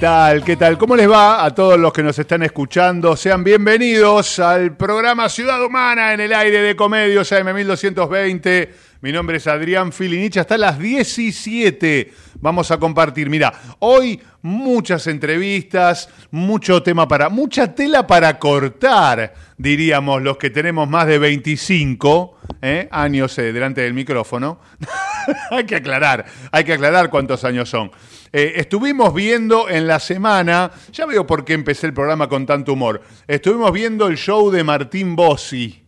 Tal? ¿Qué tal? ¿Cómo les va a todos los que nos están escuchando? Sean bienvenidos al programa Ciudad Humana en el aire de Comedios AM1220. Mi nombre es Adrián Filinich. Hasta las 17 vamos a compartir. Mira, hoy muchas entrevistas, mucho tema para, mucha tela para cortar, diríamos los que tenemos más de 25 ¿eh? años eh, delante del micrófono. hay que aclarar, hay que aclarar cuántos años son. Eh, estuvimos viendo en la semana, ya veo por qué empecé el programa con tanto humor, estuvimos viendo el show de Martín Bossi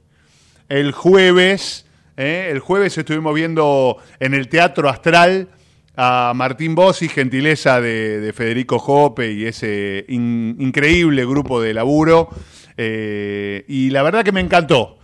el jueves, ¿eh? el jueves estuvimos viendo en el Teatro Astral a Martín Bossi, gentileza de, de Federico Jope y ese in- increíble grupo de laburo, eh, y la verdad que me encantó.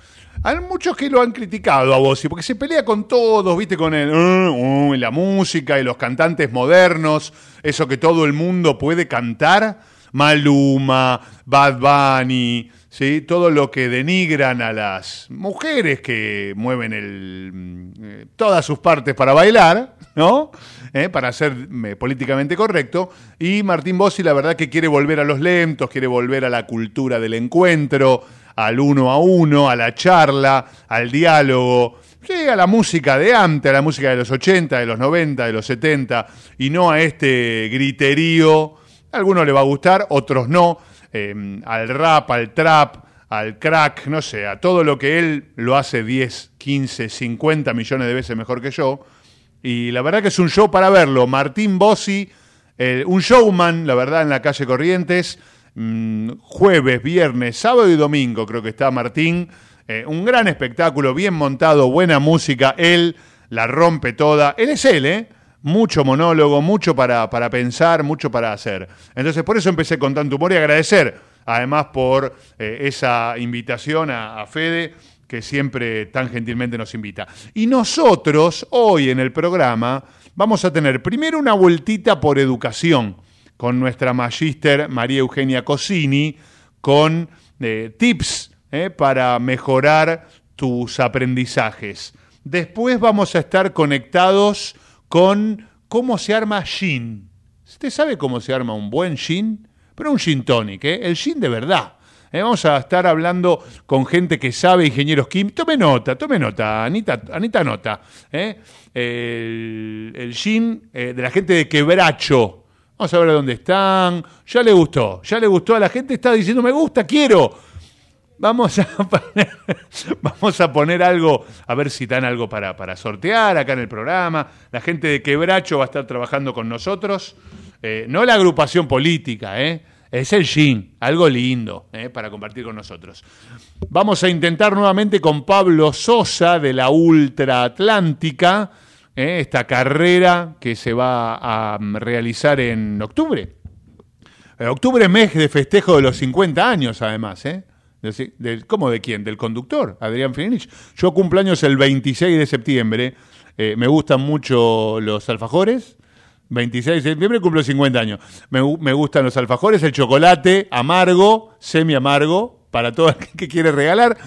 Hay muchos que lo han criticado a Bossi, porque se pelea con todos, viste, con el, uh, uh, la música y los cantantes modernos, eso que todo el mundo puede cantar, Maluma, Bad Bunny, ¿sí? todo lo que denigran a las mujeres que mueven el, mm, eh, todas sus partes para bailar, ¿no? ¿Eh? Para ser eh, políticamente correcto. Y Martín Bossi, la verdad que quiere volver a los lentos, quiere volver a la cultura del encuentro, al uno a uno, a la charla, al diálogo, sí, a la música de antes, a la música de los 80, de los 90, de los 70, y no a este griterío. A algunos le va a gustar, otros no. eh, al rap, al trap, al crack, no sé, a todo lo que él lo hace 10, 15, 50 millones de veces mejor que yo. Y la verdad que es un show para verlo. Martín Bossi, un showman, la verdad, en la calle Corrientes. Mm, jueves, viernes, sábado y domingo creo que está Martín. Eh, un gran espectáculo, bien montado, buena música. Él la rompe toda. Él es él, ¿eh? Mucho monólogo, mucho para, para pensar, mucho para hacer. Entonces, por eso empecé con tanto humor y agradecer, además, por eh, esa invitación a, a Fede que siempre tan gentilmente nos invita. Y nosotros, hoy en el programa, vamos a tener primero una vueltita por educación con nuestra magíster María Eugenia Cosini, con eh, tips eh, para mejorar tus aprendizajes. Después vamos a estar conectados con cómo se arma gin. ¿Usted sabe cómo se arma un buen gin? Pero un gin tonic, ¿eh? el gin de verdad. Vamos a estar hablando con gente que sabe, ingenieros químicos. Tome nota, tome nota, Anita, Anita nota. El, el gin de la gente de Quebracho. Vamos a ver dónde están. Ya le gustó, ya le gustó a la gente. Está diciendo, me gusta, quiero. Vamos a poner, vamos a poner algo, a ver si dan algo para, para sortear acá en el programa. La gente de Quebracho va a estar trabajando con nosotros. Eh, no la agrupación política, ¿eh? es el GIN, algo lindo ¿eh? para compartir con nosotros. Vamos a intentar nuevamente con Pablo Sosa de la Ultra Atlántica, ¿eh? esta carrera que se va a mm, realizar en octubre. Eh, octubre, mes de festejo de los 50 años, además, ¿eh? Del- del- ¿Cómo de quién? Del conductor, Adrián Fininich. Yo cumplo años el 26 de septiembre. Eh, me gustan mucho los alfajores. 26 de septiembre cumplo 50 años. Me, me gustan los alfajores, el chocolate amargo, semi amargo, para todo el que quiere regalar.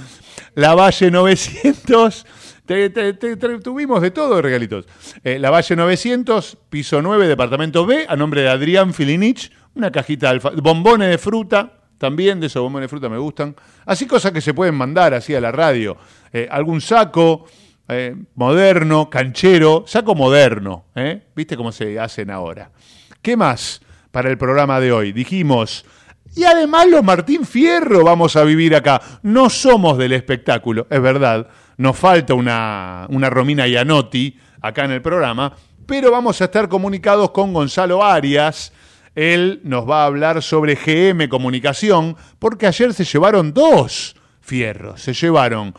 La Valle 900. Te- te- te- tuvimos de todo regalitos. Eh, la Valle 900, piso 9, departamento B, a nombre de Adrián Filinich. Una cajita de bombones de fruta, también de esos bombones de fruta me gustan. Así cosas que se pueden mandar así a la radio. Eh, algún saco eh, moderno, canchero, saco moderno. ¿Viste cómo se hacen ahora? ¿Qué más para el programa de hoy? Dijimos Y además los Martín Fierro vamos a vivir acá. No somos del espectáculo, es verdad. Nos falta una, una Romina Ianotti acá en el programa, pero vamos a estar comunicados con Gonzalo Arias. Él nos va a hablar sobre GM Comunicación, porque ayer se llevaron dos fierros. Se llevaron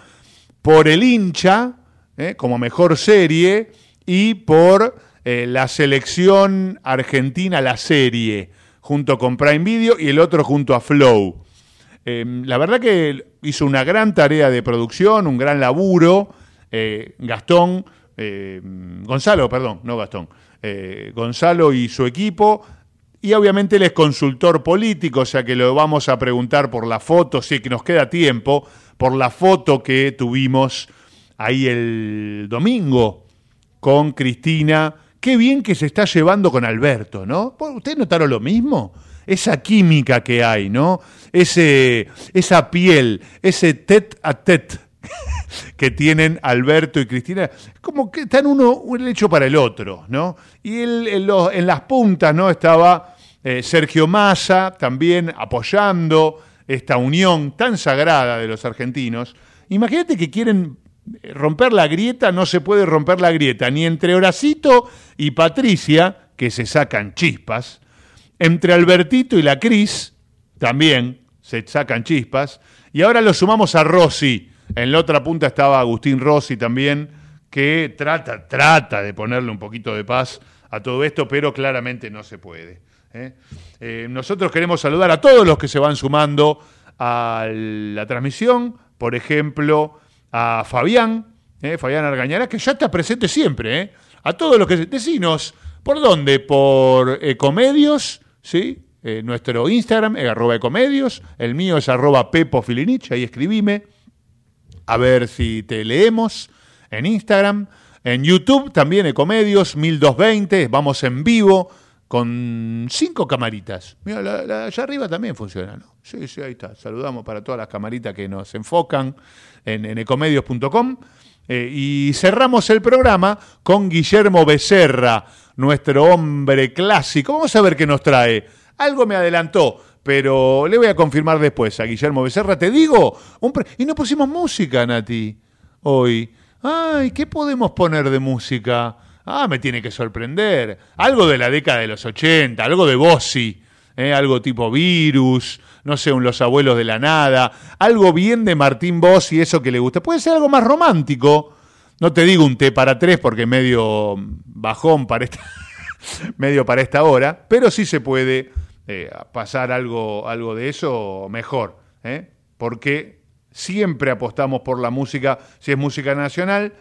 por el hincha, eh, como mejor serie, y por eh, la selección argentina, la serie junto con Prime Video y el otro junto a Flow. Eh, la verdad que hizo una gran tarea de producción, un gran laburo. Eh, Gastón, eh, Gonzalo, perdón, no Gastón, Gonzalo y su equipo. Y obviamente él es consultor político, o sea que lo vamos a preguntar por la foto, sí que nos queda tiempo, por la foto que tuvimos ahí el domingo con Cristina Qué bien que se está llevando con Alberto, ¿no? ¿Ustedes notaron lo mismo? Esa química que hay, ¿no? Ese, esa piel, ese tet a tet que tienen Alberto y Cristina, como que están uno un hecho para el otro, ¿no? Y en, las puntas, ¿no? Estaba eh, Sergio Massa también apoyando esta unión tan sagrada de los argentinos. Imagínate que quieren romper la grieta, no se puede romper la grieta, ni entre Horacito y Patricia, que se sacan chispas, entre Albertito y la Cris, también se sacan chispas, y ahora lo sumamos a Rossi, en la otra punta estaba Agustín Rossi también, que trata, trata de ponerle un poquito de paz a todo esto, pero claramente no se puede. ¿eh? Eh, nosotros queremos saludar a todos los que se van sumando a la transmisión, por ejemplo, a Fabián, eh, Fabián Argañará, que ya está presente siempre, a todos los que... Decinos, ¿por dónde? Por Ecomedios, ¿sí? Eh, nuestro Instagram es arroba ecomedios, el mío es arroba Pepo Filinich, ahí escribime, a ver si te leemos en Instagram. En YouTube también Ecomedios 1220, vamos en vivo con cinco camaritas. Mira, la, allá arriba también funciona, ¿no? Sí, sí, ahí está. Saludamos para todas las camaritas que nos enfocan en, ecomedios.com. Eh, y cerramos el programa con Guillermo Becerra, nuestro hombre clásico. Vamos a ver qué nos trae. Algo me adelantó, pero le voy a confirmar después a Guillermo Becerra. Te digo, y no pusimos música, Nati, hoy. Ay, ¿qué podemos poner de música? Ah, me tiene que sorprender. Algo de la década de los 80, algo de Bossi, ¿eh? algo tipo Virus, no sé, un Los Abuelos de la Nada, algo bien de Martín Bossi, eso que le gusta. Puede ser algo más romántico. No te digo un té para tres porque medio bajón para esta, medio para esta hora, pero sí se puede eh, pasar algo, algo de eso mejor, ¿eh? porque siempre apostamos por la música, si es música nacional,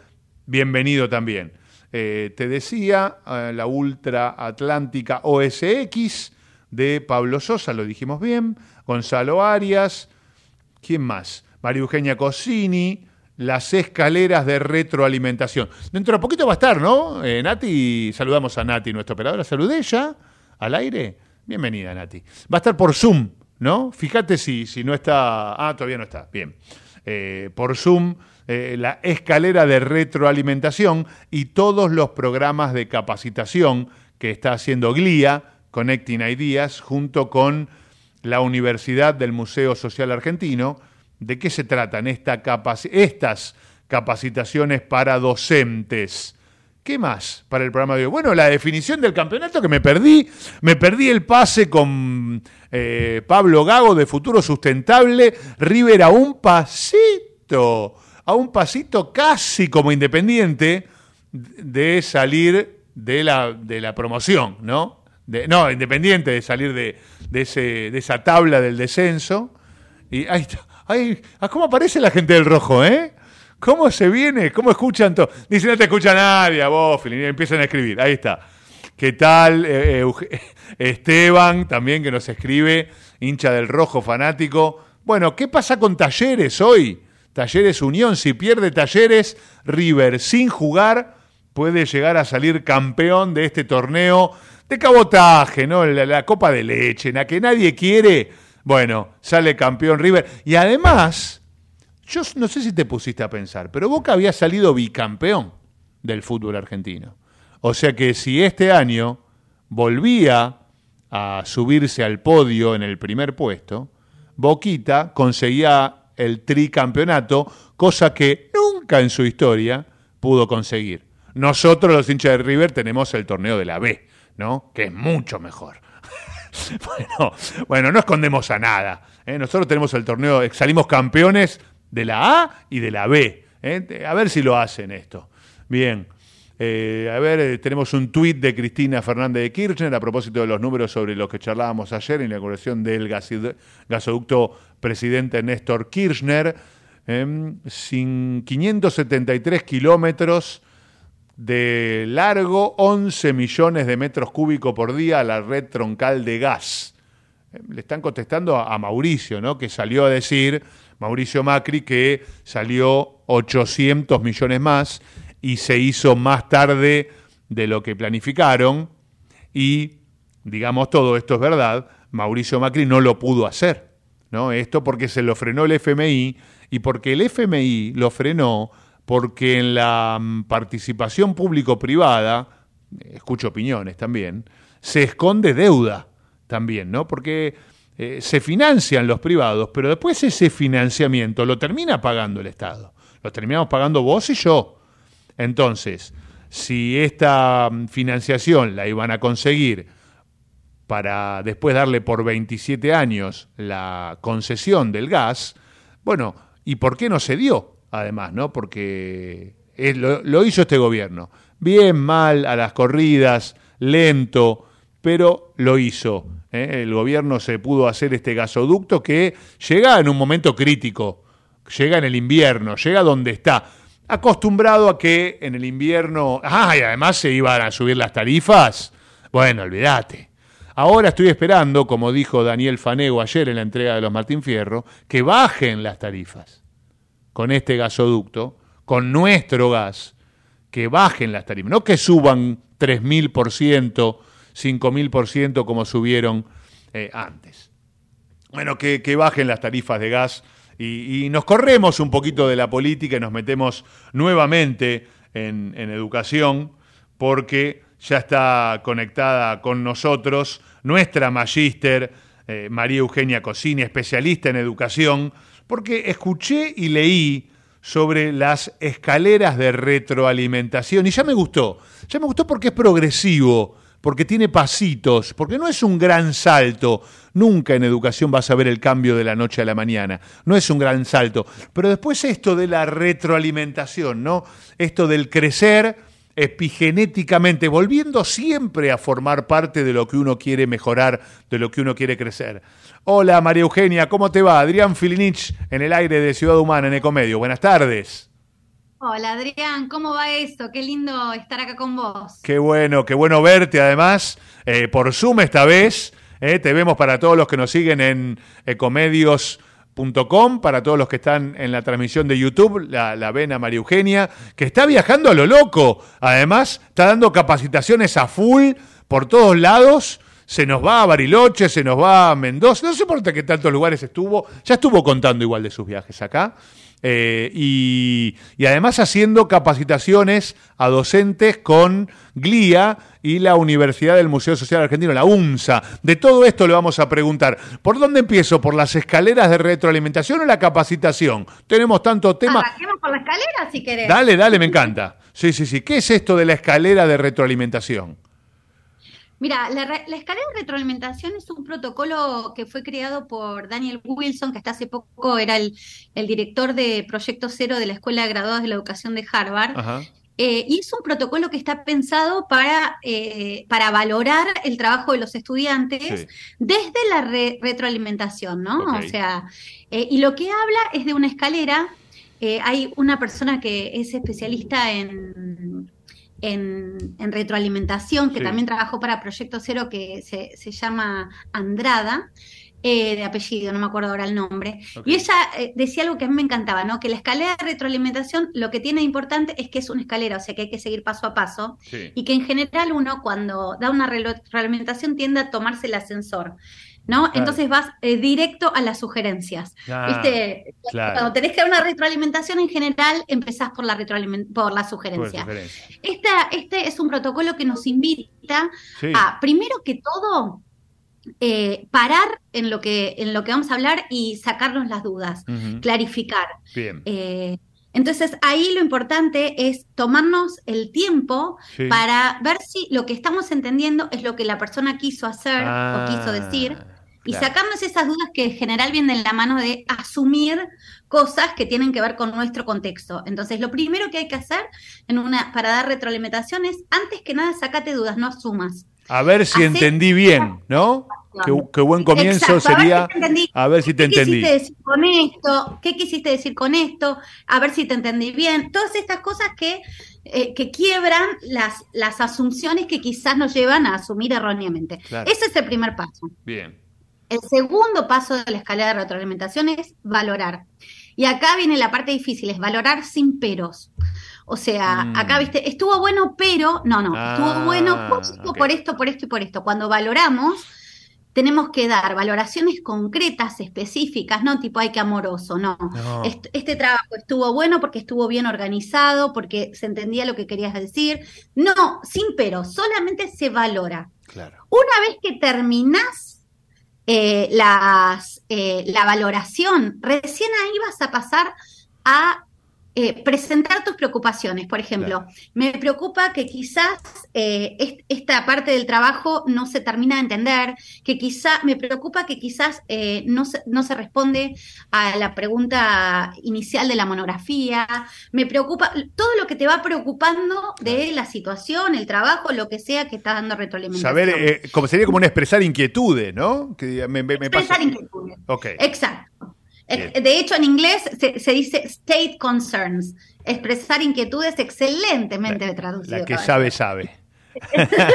bienvenido también. Eh, te decía, eh, la Ultra Atlántica OSX de Pablo Sosa, lo dijimos bien, Gonzalo Arias, ¿quién más? María Eugenia Cosini, las escaleras de retroalimentación. Dentro de poquito va a estar, ¿no? Eh, Nati, saludamos a Nati, nuestra operadora. Saludé ya al aire. Bienvenida, Nati. Va a estar por Zoom, ¿no? Fíjate si, si no está. Ah, todavía no está. Bien. por Zoom eh, la escalera de retroalimentación y todos los programas de capacitación que está haciendo GLIA, Connecting Ideas, junto con la Universidad del Museo Social Argentino. ¿De qué se tratan esta estas capacitaciones para docentes? ¿Qué más para el programa de hoy? Bueno, la definición del campeonato que me perdí. Me perdí el pase con eh, Pablo Gago de Futuro Sustentable. River a un pasito a un pasito casi como independiente de salir de la, de la promoción, ¿no? no, independiente de salir de, ese, de esa tabla del descenso. Y ahí está. Ah, ¿Cómo aparece la gente del rojo, eh? ¿Cómo se viene? ¿Cómo escuchan todo? Dice, no te escucha nadie a vos, y empiezan a escribir. Ahí está. ¿Qué tal? Eh, eh, Esteban, también que nos escribe, hincha del rojo fanático. Bueno, ¿qué pasa con talleres hoy? Talleres Unión, si pierde Talleres, River sin jugar puede llegar a salir campeón de este torneo de cabotaje, ¿no? La, copa de leche, en la que nadie quiere. Bueno, sale campeón River. Y además, yo no sé si te pusiste a pensar, pero Boca había salido bicampeón del fútbol argentino. O sea que si este año volvía a subirse al podio en el primer puesto, Boquita conseguía el tricampeonato, cosa que nunca en su historia pudo conseguir. Nosotros los hinchas de River tenemos el torneo de la B, ¿no? Que es mucho mejor. bueno, bueno, no escondemos a nada. ¿eh? Nosotros tenemos el torneo, salimos campeones de la A y de la B. ¿eh? A ver si lo hacen esto. Bien. Eh, a ver, tenemos un tuit de Cristina Fernández de Kirchner a propósito de los números sobre los que charlábamos ayer en la inauguración del gasoducto presidente Néstor Kirchner. sin 573 kilómetros de largo, 11 millones de metros cúbicos por día a la red troncal de gas. Eh, le están contestando a, Mauricio, ¿no? Que salió a decir, Mauricio Macri, que salió 800 millones más y se hizo más tarde de lo que planificaron y, digamos, todo esto es verdad, Mauricio Macri no lo pudo hacer, ¿no? Esto porque se lo frenó el FMI y porque el FMI lo frenó porque en la mm, participación público-privada, escucho opiniones también, se esconde deuda también, ¿no? Porque eh, se financian los privados, pero después ese financiamiento lo termina pagando el Estado. Lo terminamos pagando vos y yo. Entonces, si esta mm, financiación la iban a conseguir para después darle por 27 años la concesión del gas, bueno, ¿y por qué no se dio? además, ¿no? Porque lo, hizo este gobierno. Bien, mal, a las corridas, lento, pero lo hizo. ¿eh? El gobierno se pudo hacer este gasoducto que llega en un momento crítico, llega en el invierno, llega donde está. Acostumbrado a que en el invierno, ah, y además se iban a subir las tarifas, bueno, olvídate. Ahora estoy esperando, como dijo Daniel Fanego ayer en la entrega de los Martín Fierro, que bajen las tarifas con este gasoducto, con nuestro gas, que bajen las tarifas, no que suban 3.000%, 5.000% como subieron eh, antes. Bueno, que, bajen las tarifas de gas y, nos corremos un poquito de la política y nos metemos nuevamente en, educación porque ya está conectada con nosotros nuestra magíster eh, María Eugenia Cosini, especialista en educación, porque escuché y leí sobre las escaleras de retroalimentación. Y ya me gustó, ya me gustó porque es progresivo, porque tiene pasitos, porque no es un gran salto. Nunca en educación vas a ver el cambio de la noche a la mañana, no es un gran salto. Pero después esto de la retroalimentación, ¿no? Esto del crecer epigenéticamente, volviendo siempre a formar parte de lo que uno quiere mejorar, de lo que uno quiere crecer. Hola María Eugenia, ¿cómo te va? Adrián Filinich en el aire de Ciudad Humana en Ecomedio. Buenas tardes. Hola Adrián, ¿cómo va esto? Qué lindo estar acá con vos. Qué bueno, qué bueno verte además, eh, por Zoom esta vez. Eh, te vemos para todos los que nos siguen en ecomedios.com, para todos los que están en la transmisión de YouTube, la, la ven a María Eugenia, que está viajando a lo loco. Además, está dando capacitaciones a full por todos lados se nos va a Bariloche, se nos va a Mendoza, no sé por qué tantos lugares estuvo, ya estuvo contando igual de sus viajes acá. Eh, y, además haciendo capacitaciones a docentes con GLIA y la Universidad del Museo Social Argentino, la UNSA. De todo esto le vamos a preguntar. ¿Por dónde empiezo? ¿Por las escaleras de retroalimentación o la capacitación? Tenemos tanto tema. por la escalera si querés. Dale, dale, me encanta. Sí, sí, sí. ¿Qué es esto de la escalera de retroalimentación? Mira, la, escalera de retroalimentación es un protocolo que fue creado por Daniel Wilson, que hasta hace poco era el, director de Proyecto Cero de la Escuela de Graduados de la Educación de Harvard. Eh, y es un protocolo que está pensado para, eh, para valorar el trabajo de los estudiantes desde la retroalimentación, ¿no? O sea, eh, y lo que habla es de una escalera. hay una persona que es especialista en en, retroalimentación, que también trabajó para Proyecto Cero, que se, llama Andrada. Eh, de apellido, no me acuerdo ahora el nombre. Y ella eh, decía algo que a mí me encantaba, ¿no? Que la escalera de retroalimentación lo que tiene de importante es que es una escalera, o sea que hay que seguir paso a paso. Y que en general uno cuando da una retroalimentación tiende a tomarse el ascensor. ¿No? Entonces vas eh, directo a las sugerencias. ¿Viste? Cuando tenés que dar una retroalimentación en general, empezás por la, por la sugerencia. este es un protocolo que nos invita a, primero que todo, eh, parar en lo, que, en lo que vamos a hablar y sacarnos las dudas, clarificar. Bien. Eh, entonces ahí lo importante es tomarnos el tiempo Sí. para ver si lo que estamos entendiendo es lo que la persona quiso hacer o quiso decir y claro. sacarnos esas dudas que en general vienen de la mano de asumir cosas que tienen que ver con nuestro contexto. Entonces, lo primero que hay que hacer en una, para dar retroalimentación es, antes que nada, sacate dudas, no asumas. A ver si Hacer- entendí bien, ¿no? Qué, qué buen comienzo Exacto, a ver sería. si te entendí. A ver si te ¿Qué entendí. quisiste decir con esto? ¿Qué quisiste decir con esto? A ver si te entendí bien. Todas estas cosas que, eh, que quiebran las, las asunciones que quizás nos llevan a asumir erróneamente. Claro. Ese es el primer paso. Bien. El segundo paso de la escalera de retroalimentación es valorar. Y acá viene la parte difícil, es valorar sin peros. O sea, Mm. acá, viste, estuvo bueno, pero no, no, Ah, estuvo bueno por esto, por esto, por esto y por esto. Cuando valoramos, tenemos que dar valoraciones concretas, específicas, no tipo, ay, qué amoroso, no. No. Est- Este trabajo estuvo bueno porque estuvo bien organizado, porque se entendía lo que querías decir. No, sin peros, solamente se valora. Claro. Una vez que terminás eh, las, eh, la valoración, recién ahí vas a pasar a eh, presentar tus preocupaciones. Por ejemplo, me preocupa que quizás eh, est- esta parte del trabajo no se termina de entender, que quizá, me preocupa que quizás eh, no, se, no se responde a la pregunta inicial de la monografía, me preocupa todo lo que te va preocupando de la situación, el trabajo, lo que sea que está dando retroalimentación. Saber, eh, como sería como un expresar inquietudes, ¿no? Que me, me- me pasa- Expresar inquietudes. Ok. Exacto. Bien. De hecho, en inglés se, se dice state concerns. Expresar inquietudes excelentemente traducido. La que sabe, sabe.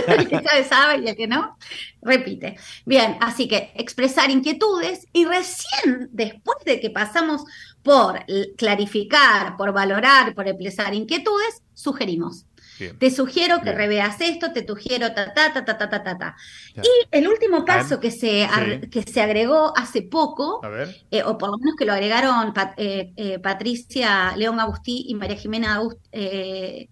el que sabe, sabe y el que no, repite. Bien, así que expresar inquietudes y recién después de que pasamos por clarificar, por valorar, por expresar inquietudes, sugerimos. Bien. Te sugiero que Bien. reveas esto, te sugiero ta, ta, ta, ta, ta, ta, ta. Ya. Y el último paso que se, sí. que se agregó hace poco, eh, o por lo menos que lo agregaron Pat, eh, eh, Patricia León Agustí y María Jimena Agustí, eh,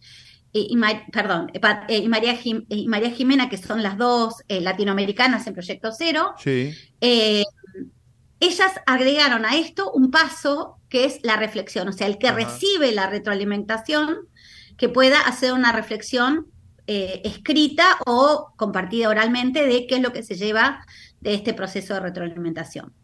y, y, perdón, eh, eh, y María, Jim, y María Jimena, que son las dos latinoamericanas en Proyecto Cero, sí. ellas agregaron a esto un paso que es la reflexión, o sea, el que Ajá. recibe la retroalimentación que pueda hacer una reflexión eh, escrita o compartida oralmente de qué es lo que se lleva de este proceso de retroalimentación.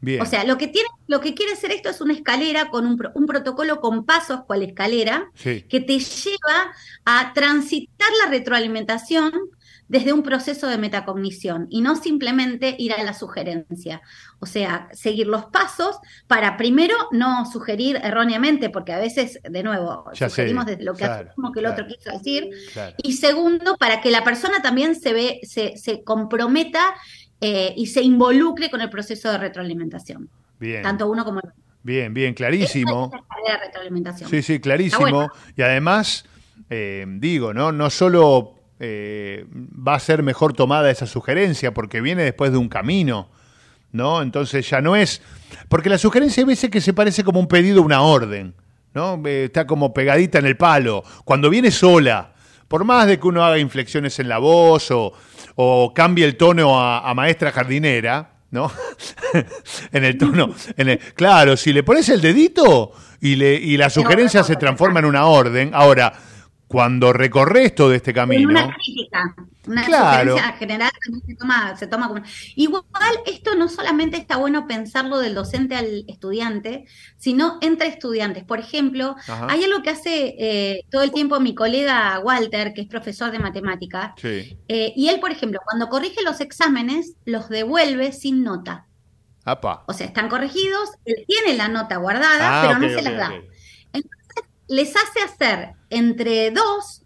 Bien. O sea, lo que tiene, lo que quiere ser esto es una escalera con un, pro- un protocolo con pasos, cual escalera, sí. que te lleva a transitar la retroalimentación desde un proceso de metacognición y no simplemente ir a la sugerencia. O sea, seguir los pasos para primero no sugerir erróneamente, porque a veces, de nuevo, Ya sé, sugerimos desde lo que claro, asumimos que el claro. otro quiso decir. Claro. Y segundo, para que la persona también se ve, se, se comprometa eh, y se involucre con el proceso de retroalimentación, Bien. tanto uno como el otro. Bien, bien, clarísimo. es la retroalimentación. Sí, sí, clarísimo. Bueno. Y además, eh, digo, ¿no? No solo eh, va a ser mejor tomada esa sugerencia, porque viene después de un camino, ¿no? Entonces ya no es. Porque la sugerencia hay veces que se parece como un pedido, una orden, ¿no? Eh, está como pegadita en el palo. Cuando viene sola, por más de que uno haga inflexiones en la voz o, o cambie el tono a, a maestra jardinera, ¿no? en el tono. En el- claro, si le pones el dedito y, le, y la sugerencia se transforma en una orden. Ahora, cuando recorres todo este En camino. una crítica, una Claro. sugerencia general también se toma, se toma como. Igual, esto no solamente está bueno pensarlo del docente al estudiante, sino entre estudiantes. Por ejemplo, Ajá. hay algo que hace eh, todo el tiempo mi colega Walter, que es profesor de matemática, Sí. eh, y él, por ejemplo, cuando corrige los exámenes, los devuelve sin nota. Apa. O sea, están corregidos, él tiene la nota guardada, Ah, pero no se ok, las da. ok. Les hace hacer entre dos,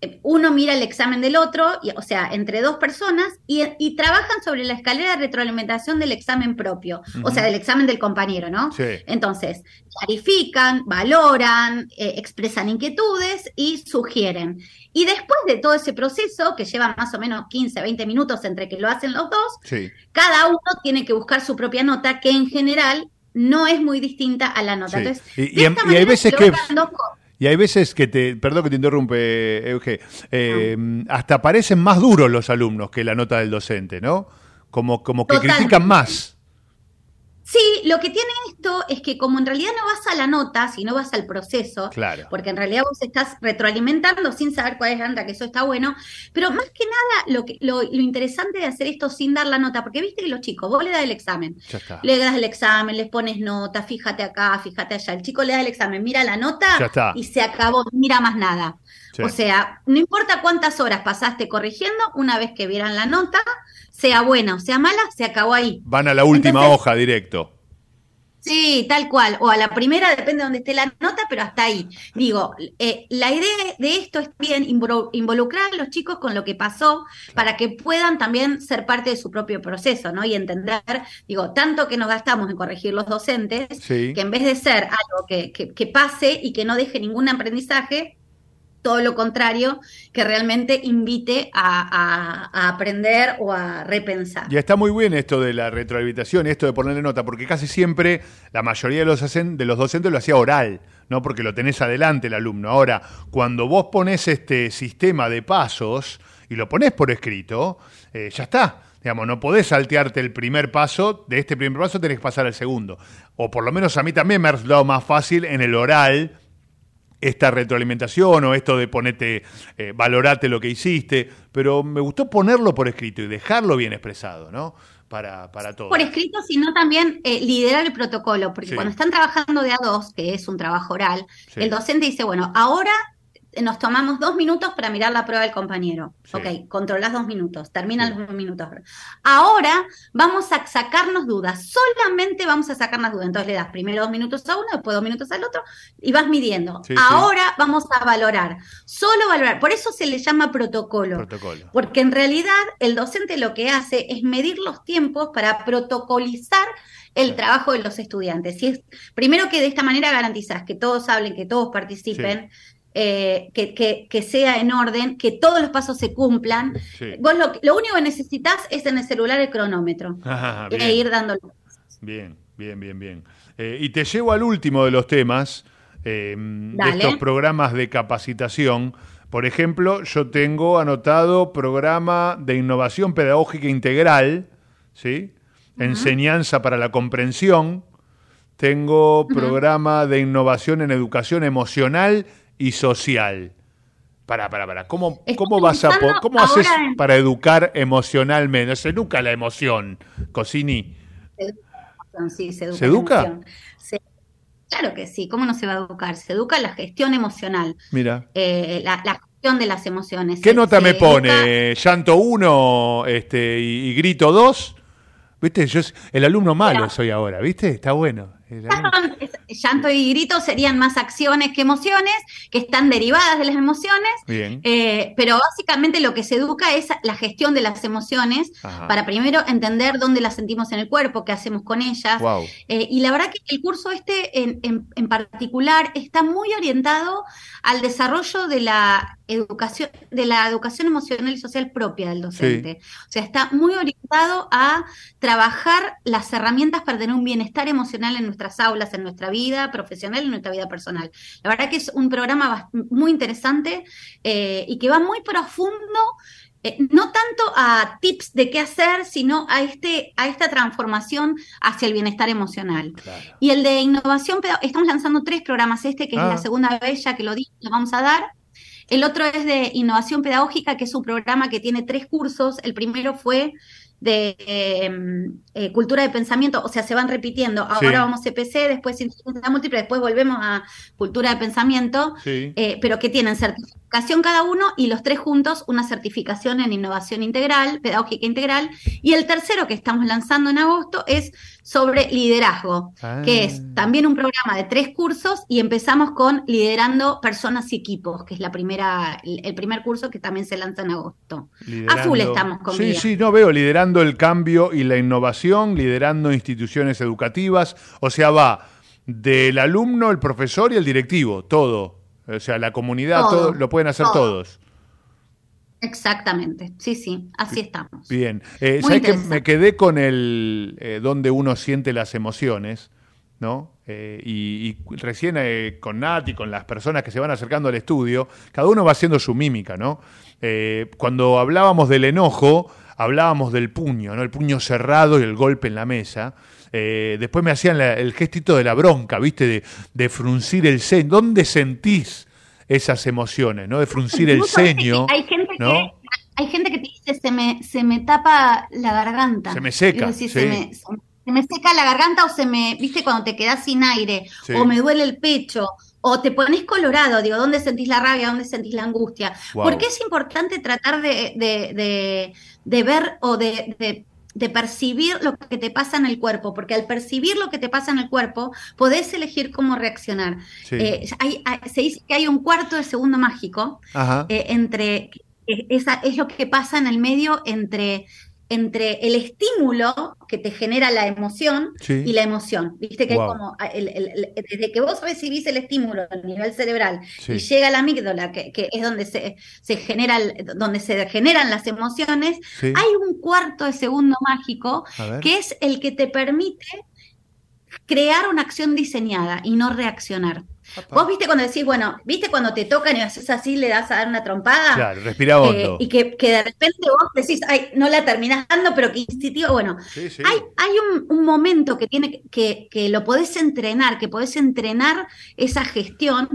eh, uno mira el examen del otro, y- o sea, entre dos personas, y, y trabajan sobre la escalera de retroalimentación del examen propio, o sea, del examen del compañero, ¿no? Sí. Entonces, clarifican, valoran, eh, expresan inquietudes y sugieren. Y después de todo ese proceso, que lleva más o menos 15, 20 minutos entre que lo hacen los dos, Sí. cada uno tiene que buscar su propia nota, que en general no es muy distinta a la nota. Sí. Entonces, Y- y hay veces que-. Y hay veces que te, perdón que te interrumpe, Euge, eh, hasta parecen más duros los alumnos que la nota del docente, ¿no? como, como que Totalmente. critican más. Sí, lo que tiene esto es que como en realidad no vas a la nota, sino vas al proceso, Claro. porque en realidad vos estás retroalimentando sin saber cuál es la nota, que eso está bueno, pero más que nada lo, que, lo, lo interesante de hacer esto sin dar la nota, porque viste que los chicos, vos le das el examen, le das el examen, les pones nota, fíjate acá, fíjate allá, el chico le da el examen, mira la nota y se acabó, mira más nada. Sí. O sea, no importa cuántas horas pasaste corrigiendo, una vez que vieran la nota, sea buena o sea mala, se acabó ahí. Van a la última Entonces- hoja directo. Sí, tal cual. O a la primera, depende de dónde esté la nota, pero hasta ahí. Digo, eh, la idea de esto es bien involu- involucrar a los chicos con lo que pasó para que puedan también ser parte de su propio proceso, ¿no? Y entender, digo, tanto que nos gastamos en corregir los docentes, Sí. que en vez de ser algo que, que- que pase y que no deje ningún aprendizaje, todo lo contrario, que realmente invite a, aprender o a repensar. Y está muy bien esto de la retroalimentación, esto de ponerle nota, porque casi siempre la mayoría de los, hacen- de los docentes lo hacía oral, ¿no? Porque lo tenés adelante el alumno. Ahora, cuando vos pones este sistema de pasos y lo pones por escrito, eh, ya está. Digamos, no podés saltearte el primer paso, de este primer paso tenés que pasar al segundo. O por lo menos a mí también me ha resultado más fácil en el oral esta retroalimentación o esto de ponerte, eh, valorate lo que hiciste, pero me gustó ponerlo por escrito y dejarlo bien expresado, ¿no? Para, para todos. por escrito, sino también eh, liderar el protocolo, porque Sí. cuando están trabajando de a dos, que es un trabajo oral, Sí. el docente dice, bueno, ahora nos tomamos dos minutos para mirar la prueba del compañero. Sí. Ok, controlás dos minutos, terminan Sí. los dos minutos. Ahora vamos a sacarnos dudas, solamente vamos a sacarnos dudas. Entonces le das primero dos minutos a uno, después dos minutos al otro, y vas midiendo. Sí, ahora vamos a valorar, solo valorar. Por eso se le llama protocolo. Protocolo. Porque en realidad el docente lo que hace es medir los tiempos para protocolizar el trabajo de los estudiantes. Y es, primero que de esta manera garantizas que todos hablen, que todos participen, eh, que, que- que sea en orden, que todos los pasos se cumplan. Sí. Vos lo, lo único que necesitas es en el celular el cronómetro e ir dándolo. bien, bien, bien, bien. Eh, y te llevo al último de los temas eh, de estos programas de capacitación. Por ejemplo, yo tengo anotado programa de innovación pedagógica integral, ¿sí? Enseñanza para la comprensión. Tengo programa de innovación en educación emocional y social. Para, para, para. ¿Cómo, cómo vas a cómo haces en- para educar emocionalmente? Se educa la emoción, Cosini. Sí, se educa. ¿Se educa? Se- claro que sí, ¿cómo no se va a educar? Se educa la gestión emocional, Mira. eh, la, la gestión de las emociones. ¿Qué Se- nota me educa- pone? ¿Llanto 1 este, y, y grito 2? ¿Viste? Yo, el alumno malo Mira. soy ahora, ¿viste? Está bueno. Llanto y grito serían más acciones que emociones, que están derivadas de las emociones, Bien. eh, pero básicamente lo que se educa es la gestión de las emociones Ajá. para primero entender dónde las sentimos en el cuerpo, qué hacemos con ellas. Wow. Eh, y la verdad que el curso este en, en- en particular está muy orientado al desarrollo de la educación, de la educación emocional y social propia del docente. O sea, está muy orientado a trabajar las herramientas para tener un bienestar emocional en nuestras aulas, en nuestra vida profesional y en nuestra vida personal. La verdad que es un programa muy interesante eh, y que va muy profundo eh, no tanto a tips de qué hacer, sino a, este, a esta transformación hacia el bienestar emocional. Claro. Y el de innovación, estamos lanzando tres programas, este que Ah. es la segunda vez ya que lo, di- lo vamos a dar. El otro es de innovación pedagógica, que es un programa que tiene tres cursos. El primero fue de eh, eh, cultura de pensamiento, o sea, se van repitiendo. Ahora Sí. vamos a CPC, después inteligencia múltiple, después volvemos a cultura de pensamiento, Sí. eh, pero que tienen certificación cada uno y los tres juntos una certificación en innovación integral, pedagógica integral. Y el tercero que estamos lanzando en agosto es sobre liderazgo, Ah. que es también un programa de tres cursos y empezamos con liderando personas y equipos, que es la primera, el primer curso que también se lanza en agosto. A full Liderando- estamos con Sí, sí, no veo, liderando el cambio y la innovación, liderando instituciones educativas, o sea, va del alumno, el profesor y el directivo, todo. O sea, la comunidad, todo, Todo, lo pueden hacer todo. todos. Exactamente, sí, sí, así estamos. Bien. Eh, Muy ¿Sabes que me quedé con el eh, donde uno siente las emociones? ¿no? Eh, y, y recién eh, con Nati, con las personas que se van acercando al estudio, cada uno va haciendo su mímica, ¿no? Cuando hablábamos del enojo, hablábamos del puño, ¿no? El puño cerrado y el golpe en la mesa. Eh, después me hacían la- el gestito de la bronca, ¿viste? De, de fruncir el ceño. ¿Dónde sentís esas emociones, ¿no? De fruncir el ceño. Hay gente ¿no? que hay gente que te dice se me se me tapa la garganta. Se me seca, sí. se, me, se- se me seca la garganta o se me, viste, cuando te quedás sin aire Sí. o me duele el pecho o te pones colorado, digo, ¿dónde sentís la rabia? ¿Dónde sentís la angustia? Wow. Porque es importante tratar de, de, de, de ver o de, de, percibir lo que te pasa en el cuerpo, porque al percibir lo que te pasa en el cuerpo, podés elegir cómo reaccionar. Sí. Eh, hay- hay- se dice que hay un cuarto de segundo mágico eh, entre eh, esa es lo que pasa en el medio entre entre el estímulo que te genera la emoción Sí. y la emoción. Viste que Wow. hay como, ah, el- el- el- desde que vos recibís el estímulo a nivel cerebral Sí. y llega a la amígdala, que, que es donde se, se genera donde se generan las emociones, Sí. hay un cuarto de segundo mágico que es el que te permite crear una acción diseñada y no reaccionar. Vos viste cuando decís, bueno, viste cuando te tocan y haces así, le das a dar una trompada. Claro, respira Eh, hondo. y que, que de repente vos decís, ay, no la terminás dando, pero que instintivo, bueno, Sí, sí. hay, hay un, un momento que tiene que, que lo podés entrenar, que podés entrenar esa gestión,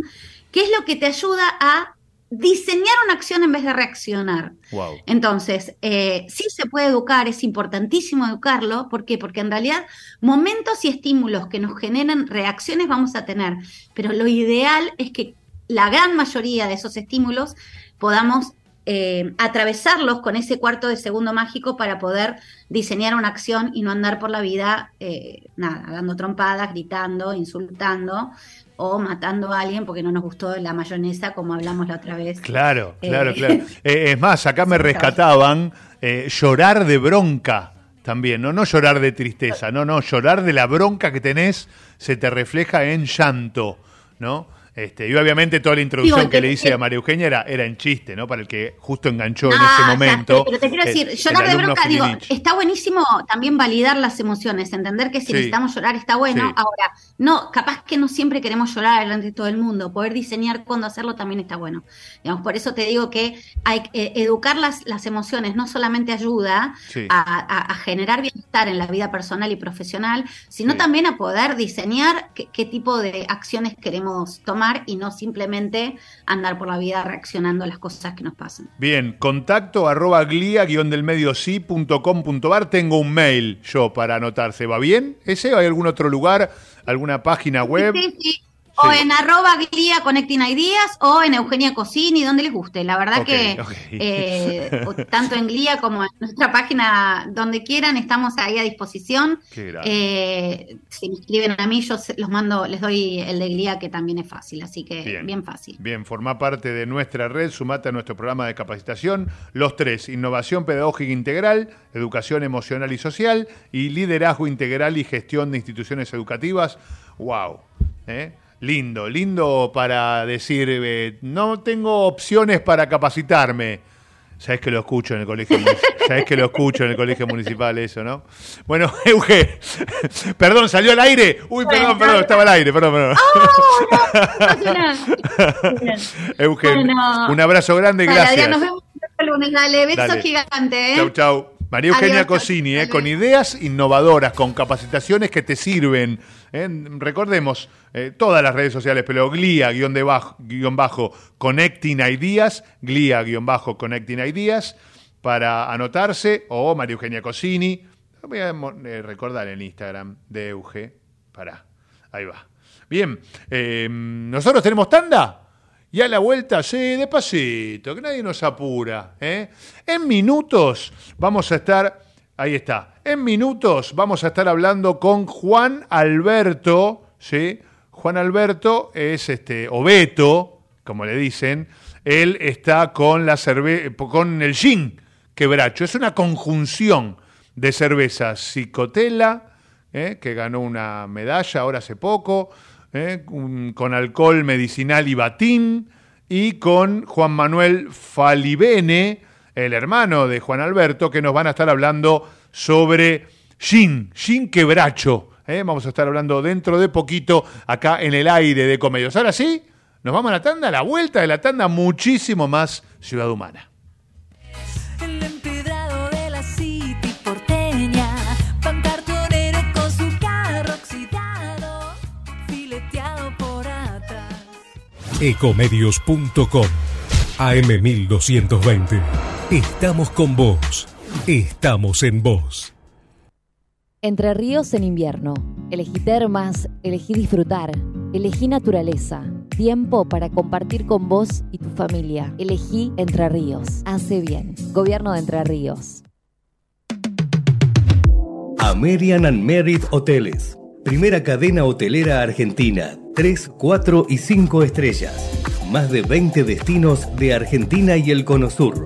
que es lo que te ayuda a diseñar una acción en vez de reaccionar. Wow. Entonces, eh, sí se puede educar, es importantísimo educarlo. ¿Por qué? Porque en realidad momentos y estímulos que nos generen reacciones vamos a tener, pero lo ideal es que la gran mayoría de esos estímulos podamos eh, atravesarlos con ese cuarto de segundo mágico para poder diseñar una acción y no andar por la vida, eh, nada, dando trompadas, gritando, insultando o matando a alguien porque no nos gustó la mayonesa como hablamos la otra vez. Claro, claro, Eh, claro. Eh, es más, acá me rescataban eh, llorar de bronca también, ¿no? No llorar de tristeza, no, no, llorar de la bronca que tenés se te refleja en llanto, ¿no? Este, y obviamente toda la introducción Digo, que que- le hice que- a María Eugenia era, era en chiste, ¿no? Para el que justo enganchó en Ah, ese momento. pero te quiero decir, el llorar de bronca, digo, está buenísimo también validar las emociones, entender que si Sí. necesitamos llorar está bueno. Sí. Ahora, no, capaz que no siempre queremos llorar delante de todo el mundo, poder diseñar cuándo hacerlo también está bueno. Digamos, por eso te digo que hay eh, educar las, las emociones no solamente ayuda Sí. a, a- a generar bienestar en la vida personal y profesional, sino también a poder diseñar qué, qué tipo de acciones queremos tomar y no simplemente andar por la vida reaccionando a las cosas que nos pasan. Bien, contacto arroba glia guion del medio sí punto com punto bar. Tengo un mail yo para anotarse. ¿Va bien? ¿Ese hay algún otro lugar? ¿Alguna página web? Sí, sí. O en arroba Glia Connecting Ideas o en Eugenia Cocini, donde les guste. La verdad que eh, tanto en Glia como en nuestra página, donde quieran, estamos ahí a disposición. Eh, si me escriben a mí, yo los mando, les doy el de Glia, que también es fácil, así que Bien. bien, fácil. Bien, forma parte de nuestra red, sumate a nuestro programa de capacitación. Los tres, innovación pedagógica integral, educación emocional y social y liderazgo integral y gestión de instituciones educativas. ¡Wow! ¿eh? Lindo, lindo para decir, eh, no tengo opciones para capacitarme. Sabes que lo escucho en el colegio. Sabes que lo escucho en el colegio municipal eso, ¿no? Bueno, Euge, perdón, salió al aire. Uy, perdón, perdón, estaba al aire, perdón, perdón. No nada. Bien. Euge, Bueno. un abrazo grande, gracias. Adrián, nos vemos el lunes, dale, besos Dale. gigantes. ¿eh? Chau, chau. María Eugenia Adiós, Cosini, eh, con ideas innovadoras, con capacitaciones que te sirven. Eh. Recordemos, eh, todas las redes sociales, pero Glia, guion, de bajo, guion bajo, Connecting Ideas, Glia, guion bajo, Connecting Ideas, para anotarse, o María Eugenia Cosini. Voy a eh, recordar el Instagram de Euge. Pará, ahí va. Bien, eh, nosotros tenemos tanda. Y a la vuelta, sí, despacito, que nadie nos apura. En minutos vamos a estar, ahí está, en minutos vamos a estar hablando con Juan Alberto, ¿sí? Juan Alberto es este, o Beto, como le dicen, él está con la cerve con el gin quebracho. Es una conjunción de cervezas Cicotela, ¿eh? que ganó una medalla ahora hace poco, ¿eh? con alcohol medicinal y batín, y con Juan Manuel Falibene, el hermano de Juan Alberto, que nos van a estar hablando sobre gin, gin quebracho. ¿eh? Vamos a estar hablando dentro de poquito acá en el aire de Comedios. Ahora sí, nos vamos a la tanda, a la vuelta de la tanda, muchísimo más Ciudad Humana. El empedrado de la City porteña, pancartonero con su carro oxidado, fileteado por atrás. Ecomedios.com AM1220. Estamos con vos. Estamos en vos. Entre ríos en invierno. Elegí termas, elegí disfrutar, elegí naturaleza. Tiempo para compartir con vos y tu familia. Elegí Entre Ríos. Hace bien. Gobierno de Entre Ríos. American and Merit Hoteles. Primera cadena hotelera argentina. 3, 4 y 5 estrellas. Más de 20 destinos de Argentina y el Cono Sur.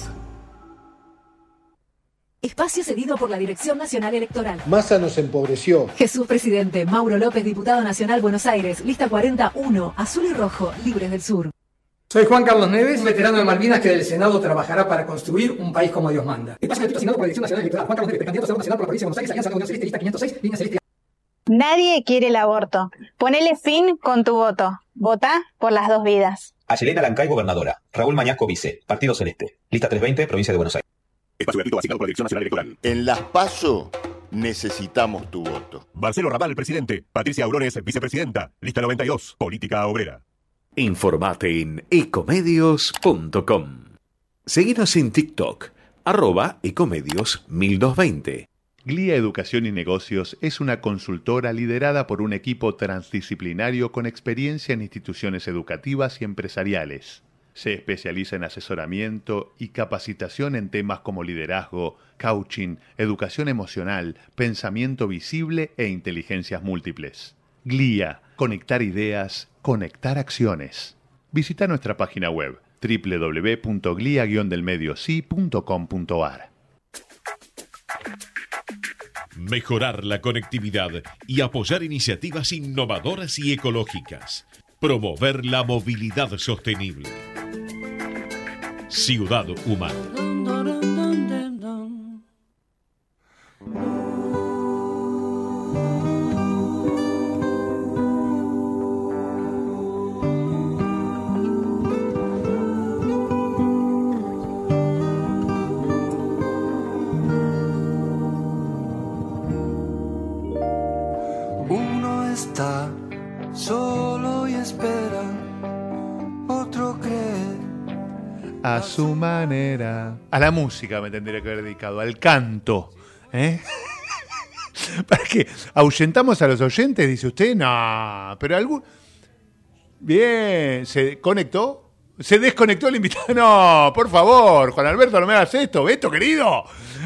Espacio cedido por la Dirección Nacional Electoral. Massa nos empobreció. Jesús Presidente, Mauro López, Diputado Nacional Buenos Aires, lista 41, azul y rojo, libres del sur. Soy Juan Carlos Neves, veterano de Malvinas que del Senado trabajará para construir un país como Dios manda. Espacio gratuito asignado por la Dirección Nacional Electoral. Juan Carlos Neves, precandidato a senador nacional por la provincia de Buenos Aires, Alianza de Unión Celeste, lista 506, línea celeste. Nadie quiere el aborto. Ponele fin con tu voto. Vota por las dos vidas. Ayelena Lancay, gobernadora. Raúl Mañasco, vice. Partido Celeste. Lista 320, provincia de Buenos Aires. Espacio gratuito asignado por la Dirección Nacional Electoral. En las PASO necesitamos tu voto. Marcelo Raval, presidente. Patricia Aurones, vicepresidenta. Lista 92, política obrera. Informate en ecomedios.com. Seguinos en TikTok, arroba ecomedios 1220. Glia Educación y Negocios es una consultora liderada por un equipo transdisciplinario con experiencia en instituciones educativas y empresariales. Se especializa en asesoramiento y capacitación en temas como liderazgo, coaching, educación emocional, pensamiento visible e inteligencias múltiples. GLIA, conectar ideas, conectar acciones. Visita nuestra página web www.glia-delmediosi.com.ar. Mejorar la conectividad y apoyar iniciativas innovadoras y ecológicas. Promover la movilidad sostenible. Ciudad Humana. A su manera. A la música me tendría que haber dedicado, al canto. ¿eh? ¿Para qué? ¿Ahuyentamos a los oyentes? Dice usted. No, pero algún. Bien, ¿se conectó? ¿Se desconectó el invitado? No, por favor, Juan Alberto, no me hagas esto, Beto, querido.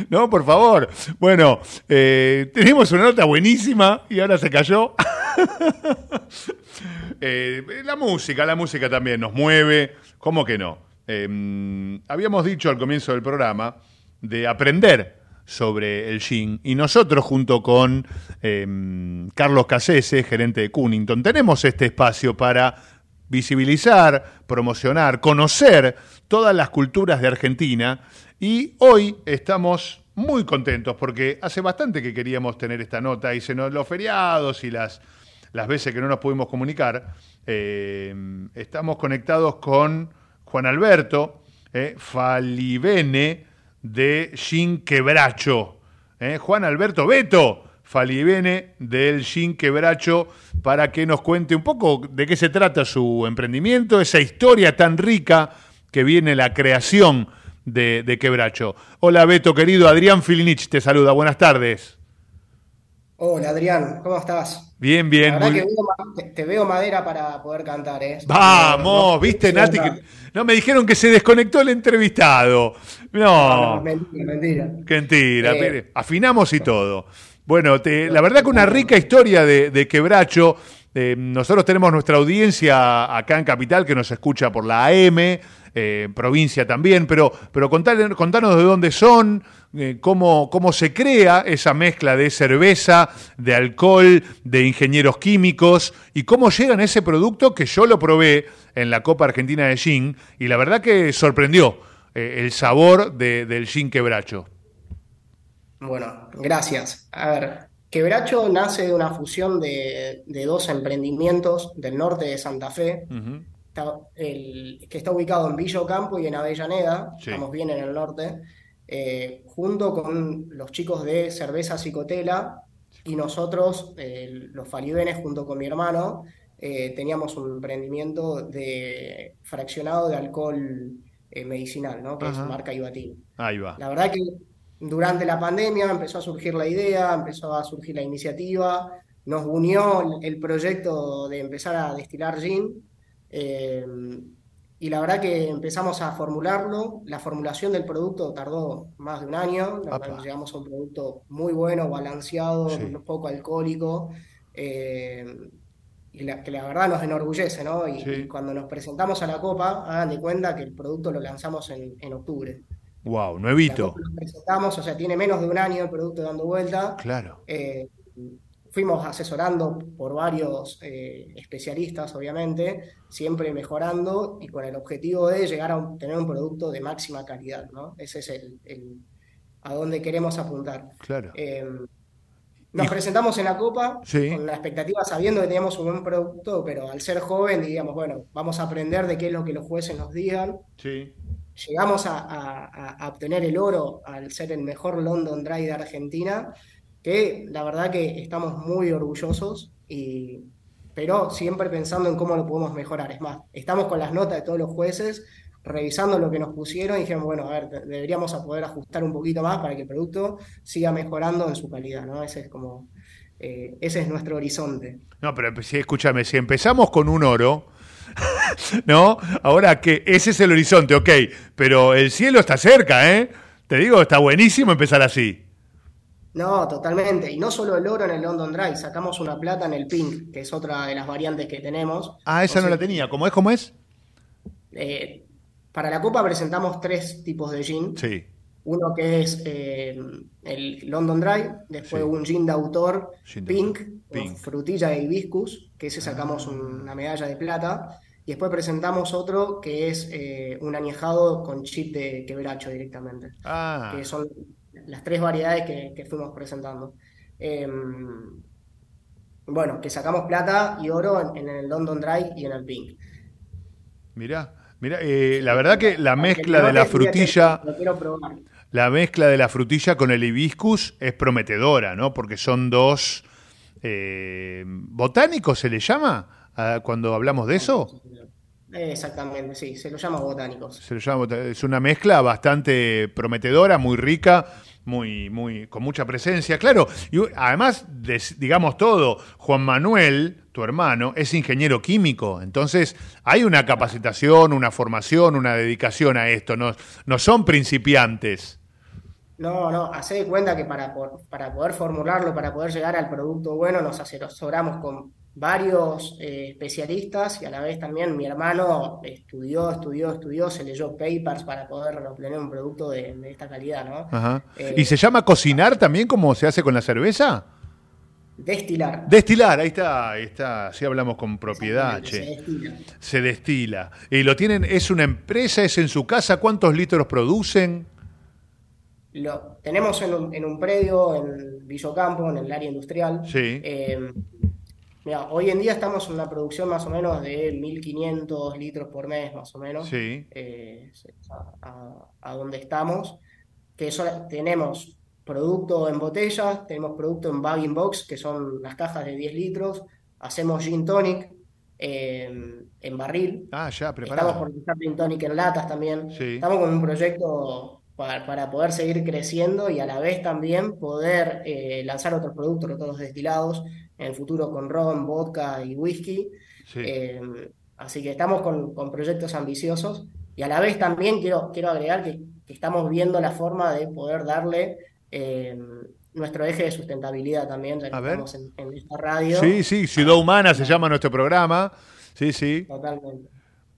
No, por favor. Bueno, eh, tenemos una nota buenísima y ahora se cayó. Eh, la música, la música también nos mueve. ¿Cómo que no? Eh, habíamos dicho al comienzo del programa de aprender sobre el Shin y nosotros junto con eh, Carlos Casese, gerente de Cunnington, tenemos este espacio para visibilizar, promocionar, conocer todas las culturas de Argentina. Y hoy estamos muy contentos porque hace bastante que queríamos tener esta nota y se nos los feriados y las, las veces que no nos pudimos comunicar, eh, estamos conectados con Juan Alberto eh, Falivene de Shin Quebracho. Eh, Juan Alberto Beto Falivene del Shin Quebracho para que nos cuente un poco de qué se trata su emprendimiento, esa historia tan rica que viene la creación de, de Quebracho. Hola Beto, querido, Adrián Filinich te saluda, buenas tardes. Hola Adrián, ¿cómo estás? Bien, bien. La verdad muy- que veo te, te veo madera para poder cantar, ¿eh? Vamos, viste Nati, que- no me dijeron que se desconectó el entrevistado. No, No, mentira, mentira. qué mentira. Eh. Afinamos y todo. Bueno, te- la verdad que una rica historia de, de Quebracho. Eh, nosotros tenemos nuestra audiencia acá en Capital que nos escucha por la AM, eh, provincia también, pero, pero contar- contanos de dónde son, eh, cómo, cómo se crea esa mezcla de cerveza, de alcohol, de ingenieros químicos y cómo llegan a ese producto que yo lo probé en la Copa Argentina de Gin y la verdad que sorprendió eh, el sabor de- del gin Quebracho. Bueno, gracias. A ver, Quebracho nace de una fusión de, de dos emprendimientos del norte de Santa Fe, está- el- que está ubicado en Villa Ocampo y en Avellaneda, Sí. estamos bien en el norte, eh, junto con los chicos de Cerveza Cicotela y nosotros, eh, los Falibenes, junto con mi hermano, eh, teníamos un emprendimiento de fraccionado de alcohol medicinal, ¿no? Que Ajá. es marca Ibatín. Ahí va. La verdad que durante la pandemia empezó a surgir la idea, empezó a surgir la iniciativa, nos unió el, el proyecto de empezar a destilar gin, y la verdad que empezamos a formularlo. La formulación del producto tardó más de un año, llegamos a un producto muy bueno, balanceado, Sí. un poco alcohólico, eh, y la, que la verdad nos enorgullece, ¿no? Y, Sí. y cuando nos presentamos a la Copa, hagan de cuenta que el producto lo lanzamos en, en octubre. Wow, nuevito. Lo presentamos, o sea, tiene menos de un año el producto dando vuelta. Claro. Eh, fuimos asesorando por varios eh, especialistas, obviamente, siempre mejorando y con el objetivo de llegar a un- tener un producto de máxima calidad, ¿no? Ese es el, el- a donde queremos apuntar. Claro. Eh, nos presentamos en la Copa Sí. con la expectativa sabiendo que teníamos un buen producto, pero al ser joven, digamos, bueno, vamos a aprender de qué es lo que los jueces nos digan. Sí. Llegamos a- a- a obtener el oro al ser el mejor London Dry de Argentina, que la verdad que estamos muy orgullosos, y, pero siempre pensando en cómo lo podemos mejorar. Es más, estamos con las notas de todos los jueces, revisando lo que nos pusieron y dijeron, bueno, a ver, de- deberíamos poder ajustar un poquito más para que el producto siga mejorando en su calidad, ¿no? Ese es como, eh, ese es nuestro horizonte. No, pero empe- sí, escúchame, si empezamos con un oro, ¿no? Ahora que ese es el horizonte, ok, pero el cielo está cerca, ¿eh? Te digo, está buenísimo empezar así. No, totalmente. Y no solo el oro en el London Dry, sacamos una plata en el Pink, que es otra de las variantes que tenemos. Ah, esa O no la tenía. ¿Cómo es? ¿Cómo es? eh, para la Copa presentamos tres tipos de gin. Sí. Uno que es eh, el London Dry, después Sí. un gin de autor Gin de Pink, frutilla de hibiscus, que ese sacamos un- una medalla de plata. Y después presentamos otro que es eh, un añejado con chip de quebracho directamente. Ah, que son las tres variedades que, que fuimos presentando. Eh, bueno, que sacamos plata y oro en, en el London Dry y en el Pink. mirá, mirá, eh, la verdad que la mezcla de la que frutilla, Lo quiero probar. la mezcla de la frutilla con el hibiscus es prometedora, ¿no? Porque son dos eh, botánicos, ¿se le llama? Ah, Cuando hablamos de eso. Exactamente, sí, se lo llama botánicos. Se lo llama es una mezcla bastante prometedora, muy rica, muy, muy, con mucha presencia, claro. Y además, digamos todo, Juan Manuel, tu hermano, es ingeniero químico, entonces hay una capacitación, una formación, una dedicación a esto, no, no son principiantes. No, no, hacé de cuenta que para, para poder formularlo, para poder llegar al producto bueno, nos asesoramos con varios eh, especialistas y a la vez también mi hermano estudió, estudió, estudió, se leyó papers para poder obtener un producto de, de esta calidad, ¿no? Ajá. Eh, ¿Y se llama cocinar también como se hace con la cerveza? Destilar. Destilar, ahí está, ahí está, así hablamos con propiedad, Se che. destila. Se destila. Y lo tienen, es una empresa, es en su casa, ¿cuántos litros producen? Lo, tenemos en un, en un predio en Villocampo, en el área industrial. Sí. Eh, mira, hoy en día estamos en una producción más o menos de 1.500 litros por mes, más o menos. Sí. Eh, a, donde estamos. Que son- tenemos producto en botellas, tenemos producto en bag in box, que son las cajas de 10 litros. Hacemos gin tonic eh, en barril. Ah, ya, Estamos preparado. por empezar gin tonic en latas también. Sí. Estamos con un proyecto para, para poder seguir creciendo y a la vez también poder eh, lanzar otros productos, otros destilados en el futuro con ron, vodka y whisky. Sí. Eh, así que estamos con, con proyectos ambiciosos y a la vez también quiero, quiero agregar que, que estamos viendo la forma de poder darle eh, nuestro eje de sustentabilidad también, ya que A ver. estamos en, en esta radio. Sí, sí, Ciudad Humana se llama nuestro programa. Sí, sí. Totalmente.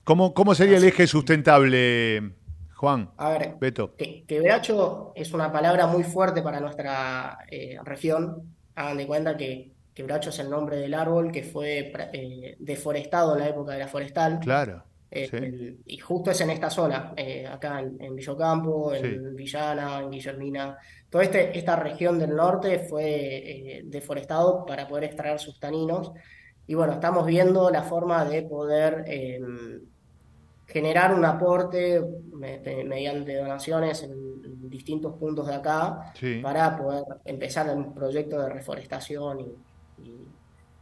¿Cómo, cómo sería el eje sustentable, Juan? A ver, Beto. que, quebracho es una palabra muy fuerte para nuestra eh, región. Hagan de cuenta que quebracho es el nombre del árbol que fue eh, deforestado en la época de la forestal. Claro. Eh, sí. el- y justo es en esta zona, eh, acá en, en Villocampo, en Sí. Villana, en Guillermina. Toda este, esta región del norte fue deforestado para poder extraer sus taninos. Y bueno, estamos viendo la forma de poder eh, generar un aporte mediante donaciones en, en distintos puntos de acá Sí. para poder empezar un proyecto de reforestación y, y-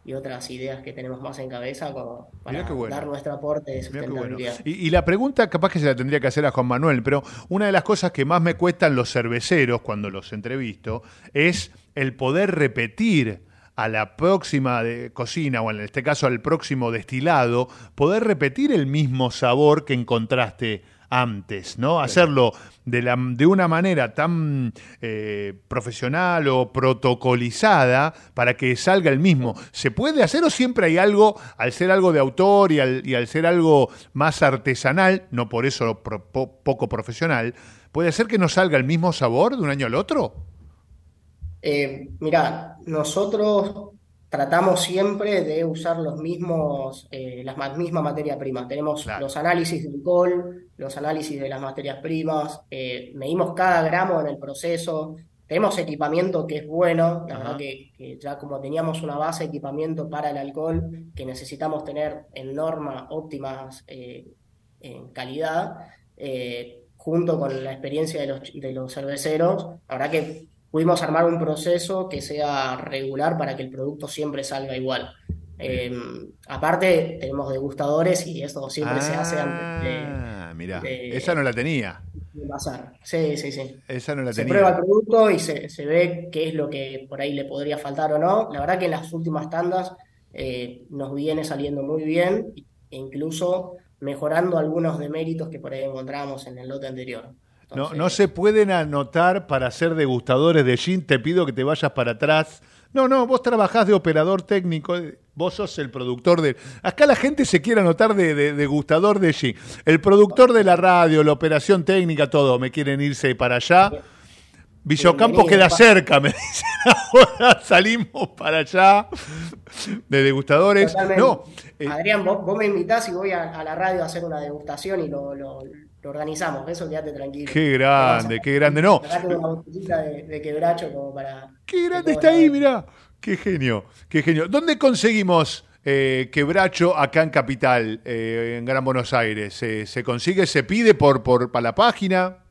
y otras ideas que tenemos más en cabeza como para bueno. dar nuestro aporte de qué bueno. sustentabilidad. Y, y la pregunta capaz que se la tendría que hacer a Juan Manuel, pero una de las cosas que más me cuestan los cerveceros cuando los entrevisto es el poder repetir a la próxima de cocina, o en este caso al próximo destilado, poder repetir el mismo sabor que encontraste antes, ¿no? Hacerlo de, la, de una manera tan eh, profesional o protocolizada para que salga el mismo. ¿Se puede hacer o siempre hay algo, al ser algo de autor y al, y al ser algo más artesanal, no por eso pro- po- poco profesional, puede ser que no salga el mismo sabor de un año al otro? Eh, mira, nosotros tratamos siempre de usar los mismos, eh, la ma- misma materia prima. Tenemos los análisis de alcohol, los análisis de las materias primas, eh, medimos cada gramo en el proceso. Tenemos equipamiento que es bueno, la Ajá. verdad que, que ya como teníamos una base de equipamiento para el alcohol, que necesitamos tener en norma óptimas eh, en calidad, junto con la experiencia de los, de los cerveceros, la verdad que pudimos armar un proceso que sea regular para que el producto siempre salga igual. Eh, aparte, tenemos degustadores y eso siempre se hace antes de, Ah, mirá, de- esa no la tenía. de pasar. Sí, sí, sí. Esa no la Se tenía. prueba el producto y se, se ve qué es lo que por ahí le podría faltar o no. La verdad que en las últimas tandas eh, nos viene saliendo muy bien e incluso mejorando algunos deméritos que por ahí encontramos en el lote anterior. No, no se pueden anotar para ser degustadores de gin. Te pido que te vayas para atrás. No, no, vos trabajás de operador técnico. Vos sos el productor de. Acá la gente se quiere anotar de, de degustador de gin. El productor de la radio, la operación técnica, todo. Me quieren irse para allá. Villocampo queda cerca, me dicen ahora. Salimos para allá de degustadores. Totalmente. No, Adrián, vos, vos me invitás y voy a, a la radio a hacer una degustación y lo, lo- lo organizamos. Eso quédate tranquilo. qué grande, qué grande. No, una botellita de, de quebracho como para. Qué grande está ahí, mirá. Qué genio, qué genio. ¿Dónde conseguimos eh, quebracho acá en Capital, eh, en Gran Buenos Aires? ¿Se, se consigue, se pide por, por para la página?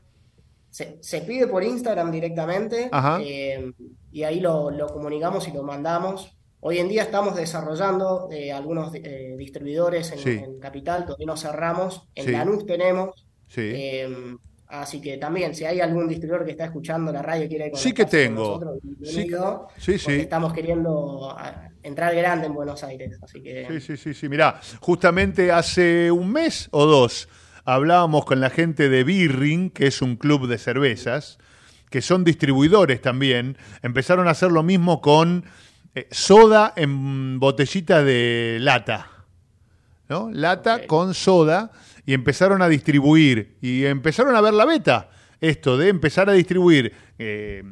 Se, se pide por Instagram directamente Ajá. eh, y ahí lo, lo comunicamos y lo mandamos. Hoy en día estamos desarrollando eh, algunos eh, distribuidores en, Sí. en Capital, todavía no cerramos. En Sí. Lanús tenemos. Sí. eh, así que también, si hay algún distribuidor que está escuchando la radio y quiere Sí que tengo. nosotros, Sí, sí, sí. estamos queriendo ah, entrar grande en Buenos Aires. Así que Sí, sí, sí, sí. Mirá, justamente hace un mes o dos hablábamos con la gente de Birring, que es un club de cervezas, que son distribuidores también. Empezaron a hacer lo mismo con eh, soda en botellita de lata. ¿no? Lata con soda y empezaron a distribuir y empezaron a ver la beta. Esto de empezar a distribuir. eh,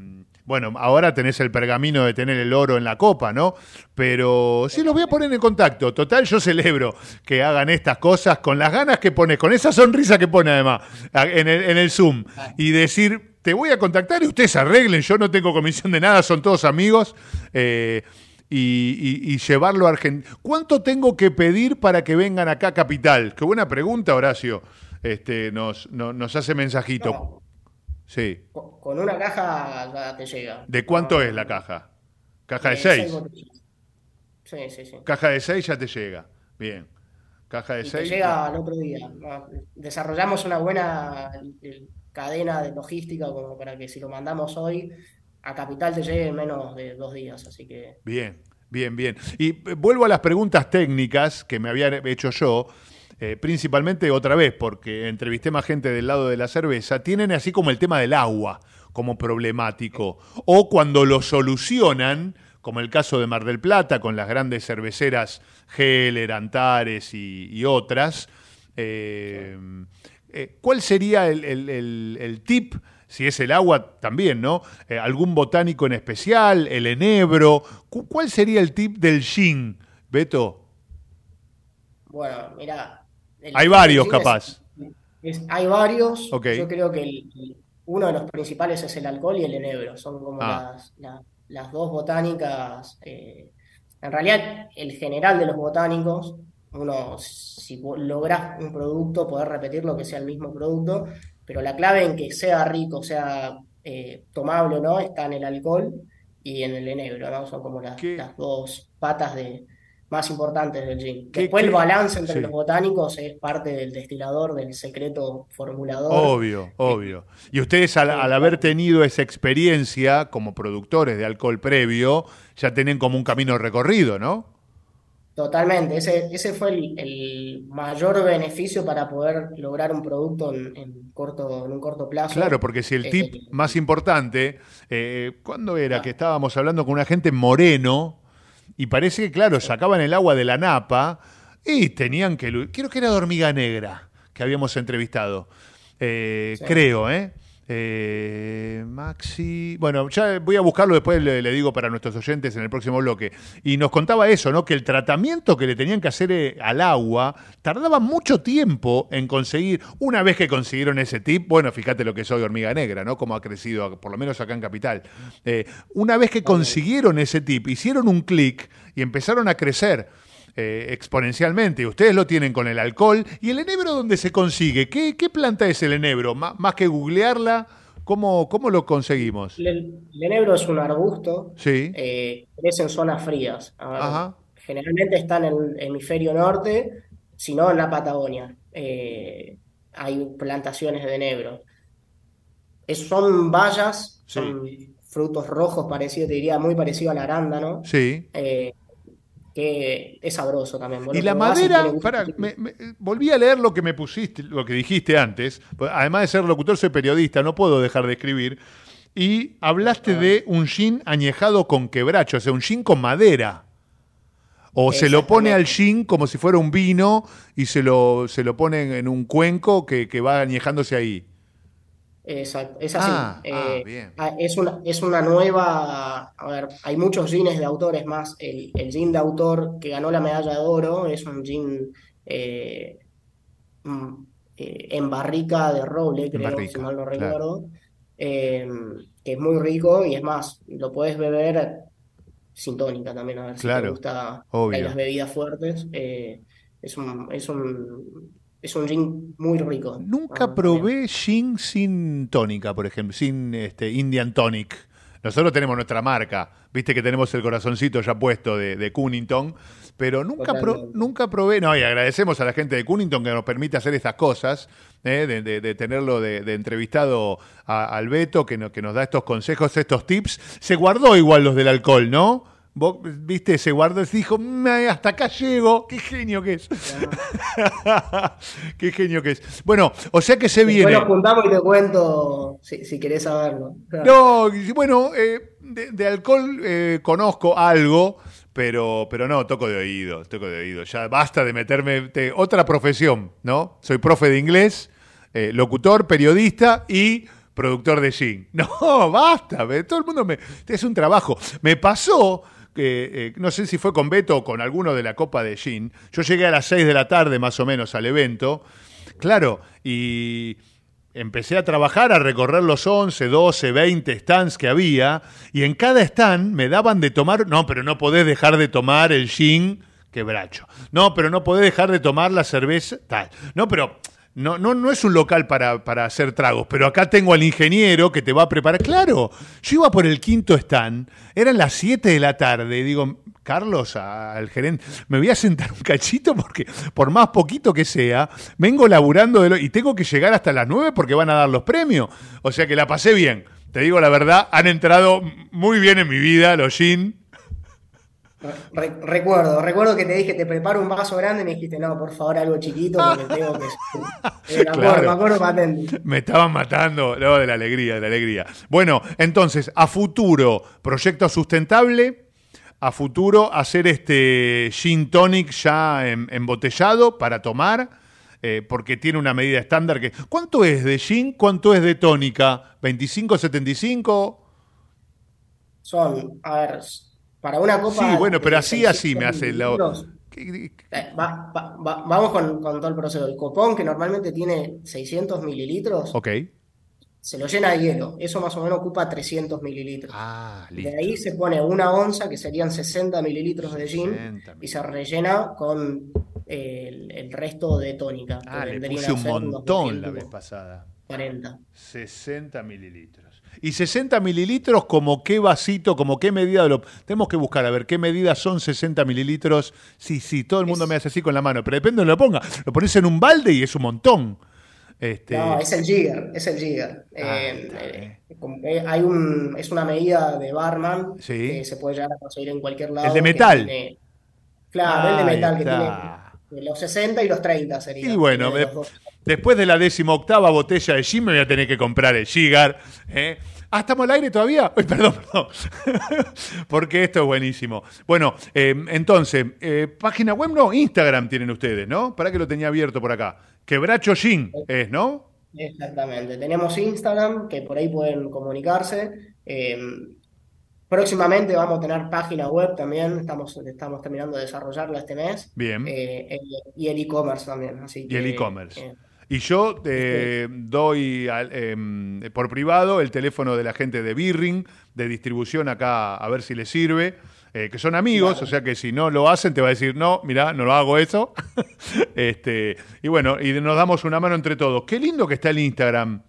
bueno, ahora tenés el pergamino de tener el oro en la copa, ¿no? Pero sí, los voy a poner en contacto. Total, yo celebro que hagan estas cosas con las ganas que pones, con esa sonrisa que pone además en el, en el Zoom. Y decir, te voy a contactar y ustedes arreglen, yo no tengo comisión de nada, son todos amigos. eh, y, y- y llevarlo a Argentina. ¿Cuánto tengo que pedir para que vengan acá a Capital? Qué buena pregunta, Horacio. Este, nos, no- nos hace mensajito. Sí. con, una caja te llega. ¿De cuánto es la caja? Caja de Eh, 6. botellas. Sí, sí, sí. Caja de 6 ya te llega. Bien. Caja de Y te 6. llega al otro día. Desarrollamos una buena eh, cadena de logística como para que si lo mandamos hoy a Capital te llegue en menos de dos días. Así que Bien, bien, bien. Y eh, vuelvo a las preguntas técnicas que me había hecho yo, eh, principalmente otra vez, porque entrevisté más gente del lado de la cerveza, tienen así como el tema del agua. como problemático. O cuando lo solucionan, como el caso de Mar del Plata, con las grandes cerveceras Heller, Antares y, y otras. Eh, eh, ¿Cuál sería el, el- el- el tip? Si es el agua, también, ¿no? Eh, ¿Algún botánico en especial? ¿El enebro? Cu- ¿Cuál sería el tip del gin, Beto? Bueno, mira. el- Hay varios, es- capaz. es- hay varios. Ok. Yo creo que el- uno de los principales es el alcohol y el enebro. Son como Ah. las, la- las dos botánicas. eh, en realidad, el general de los botánicos, uno, si logras un producto, poder repetirlo, que sea el mismo producto, pero la clave en que sea rico, sea eh, tomable o no, está en el alcohol y en el enebro, ¿no? Son como las, las dos patas de, más importantes del gin. ¿Qué- Después qué- el balance entre sí. los botánicos es parte del destilador, del secreto formulador. Obvio, obvio. Y ustedes al, al haber tenido esa experiencia como productores de alcohol previo, ya tienen como un camino recorrido, ¿no? Totalmente, ese, ese fue el, el mayor beneficio para poder lograr un producto en, en corto, en un corto plazo. Claro, porque si el Eh, tip más importante, eh, ¿cuándo era que estábamos hablando con una gente moreno y parece que, claro, sacaban el agua de la napa y tenían que... Creo que era de hormiga negra que habíamos entrevistado. Eh, Sí. Creo, ¿eh? Eh, Maxi. Bueno, ya voy a buscarlo después, le, le digo para nuestros oyentes en el próximo bloque. Y nos contaba eso, ¿no? Que el tratamiento que le tenían que hacer eh, al agua tardaba mucho tiempo en conseguir. Una vez que consiguieron ese tip, bueno, fíjate lo que soy hormiga negra, ¿no? Como ha crecido, por lo menos acá en Capital. Eh, una vez que consiguieron ese tip, hicieron un clic y empezaron a crecer eh, exponencialmente. Y ustedes lo tienen con el alcohol. ¿Y el enebro dónde se consigue? ¿Qué, qué planta es el enebro? Má- más que googlearla, ¿cómo, cómo lo conseguimos? El, el enebro es un arbusto, Sí. eh, crece en zonas frías. Ajá. Generalmente está en el hemisferio norte, si no en la Patagonia. Eh, hay plantaciones de enebro. Es- son bayas, son frutos rojos parecidos, te diría, muy parecido al arándano. Sí. eh, que es sabroso también. Y la madera, me- me- volví a leer lo que me pusiste, lo que dijiste antes. Además de ser locutor, soy periodista, no puedo dejar de escribir. Y hablaste de un gin añejado con quebracho, o sea, un gin con madera. O se lo pone al gin como si fuera un vino y se lo, se lo pone en un cuenco que, que va añejándose ahí. Exacto, es así. Ah, Eh, ah, bien. ah, es una, es una nueva, a ver, hay muchos gines de autores más. El, el gin de autor que ganó la medalla de oro es un gin eh, mm, eh, en barrica de roble, creo, barrica, si mal no claro. recuerdo, eh, que es muy rico y es más, lo puedes beber sin tónica también, a ver si te gusta obvio. las bebidas fuertes. eh, es un, es un, es un gin muy rico. Nunca Ah, probé gin sin tónica, por ejemplo, sin este Indian Tonic. Nosotros tenemos nuestra marca, viste que tenemos el corazoncito ya puesto de, de Cunnington, pero nunca, pro- nunca probé, no, y agradecemos a la gente de Cunnington que nos permite hacer estas cosas, eh, de, de- de tenerlo de, de entrevistado a, al Beto, que, no- que nos da estos consejos, estos tips. Se guardó igual los del alcohol, ¿no? Vos, viste, se guardó, se dijo, "Mm, hasta acá llego, qué genio que es. qué genio que es. Bueno, o sea que se Después viene. nos juntamos y te cuento si, si querés saberlo. No, y bueno, eh, de, de alcohol eh, conozco algo, pero, pero no, toco de oído, toco de oído. Ya basta de meterme te- otra profesión, ¿no? Soy profe de inglés, eh, locutor, periodista y productor de gin. No, basta, todo el mundo me... Es un trabajo. Me pasó eh, no sé si fue con Beto o con alguno de la Copa de Gin, yo llegué a las 6 de la tarde más o menos al evento, claro, y empecé a trabajar, a recorrer los 11, 12, 20 stands que había, y en cada stand me daban de tomar, no, pero no podés dejar de tomar el gin quebracho. No, pero no podés dejar de tomar la cerveza, tal. No, pero no, no, no es un local para, para hacer tragos, pero acá tengo al ingeniero que te va a preparar. Claro, yo iba por el quinto stand, eran las 7 de la tarde, y digo, Carlos, al gerente, me voy a sentar un cachito porque por más poquito que sea, vengo laburando y tengo que llegar hasta las 9 porque van a dar los premios. O sea que la pasé bien. Te digo la verdad, han entrado muy bien en mi vida los gin. Re- recuerdo, recuerdo que te dije, te preparo un vaso grande y me dijiste, no, por favor, algo chiquito porque tengo que... Eh, me acuerdo, Claro. me acuerdo patente. Me estaban matando, no, de la alegría, de la alegría. Bueno, entonces, a futuro, proyecto sustentable, a futuro hacer este gin tonic ya em- embotellado para tomar, eh, porque tiene una medida estándar que... ¿Cuánto es de gin? ¿Cuánto es de tónica? ¿25, 75? Son, a ver, para una copa... Sí, bueno, pero así, así me 600 hace la... eh, va- va- va- vamos con, con todo el proceso. El copón, que normalmente tiene 600 mililitros, Ok. se lo llena de hielo. Eso más o menos ocupa 300 mililitros. Ah, De ahí se pone una onza, que serían 60 mililitros de gin, 60 y se rellena con el, el resto de tónica, Ah, le puse un montón la 200, vez pasada. 40. 60 mililitros. Y 60 mililitros, como qué vasito, como qué medida lo. Tenemos que buscar a ver qué medida son 60 mililitros. Sí, sí, todo el mundo me hace así con la mano, pero depende de lo ponga. Lo pones en un balde y es un montón. Este, No, es el jigger, es el jigger. Ah, Eh, eh, que hay un, es una medida de barman Sí. que se puede llegar a conseguir en cualquier lado. El de metal. tiene- claro, el de metal que está. tiene los 60 y los 30 sería. Y bueno, dos. Después de la décima octava botella de gin me voy a tener que comprar el Gigar. ¿eh? Ah, ¿estamos al aire todavía? Uy, perdón, perdón. Porque esto es buenísimo. Bueno, eh, entonces, eh, página web no, Instagram tienen ustedes, ¿no? Para que lo tenía abierto por acá. Quebracho Gin es, ¿no? Exactamente. Tenemos Instagram, que por ahí pueden comunicarse. Eh, próximamente vamos a tener página web también. Estamos, estamos terminando de desarrollarla este mes. Bien. Eh, eh, y el e-commerce también. Así Y el e-commerce. Y yo eh, doy al- em, por privado el teléfono de la gente de Birring, de distribución acá, a ver si les sirve. eh, que son amigos, o sea que si no lo hacen te va a decir, no, mira, no lo hago eso. este, y bueno, y nos damos una mano entre todos. Qué lindo que está el Instagram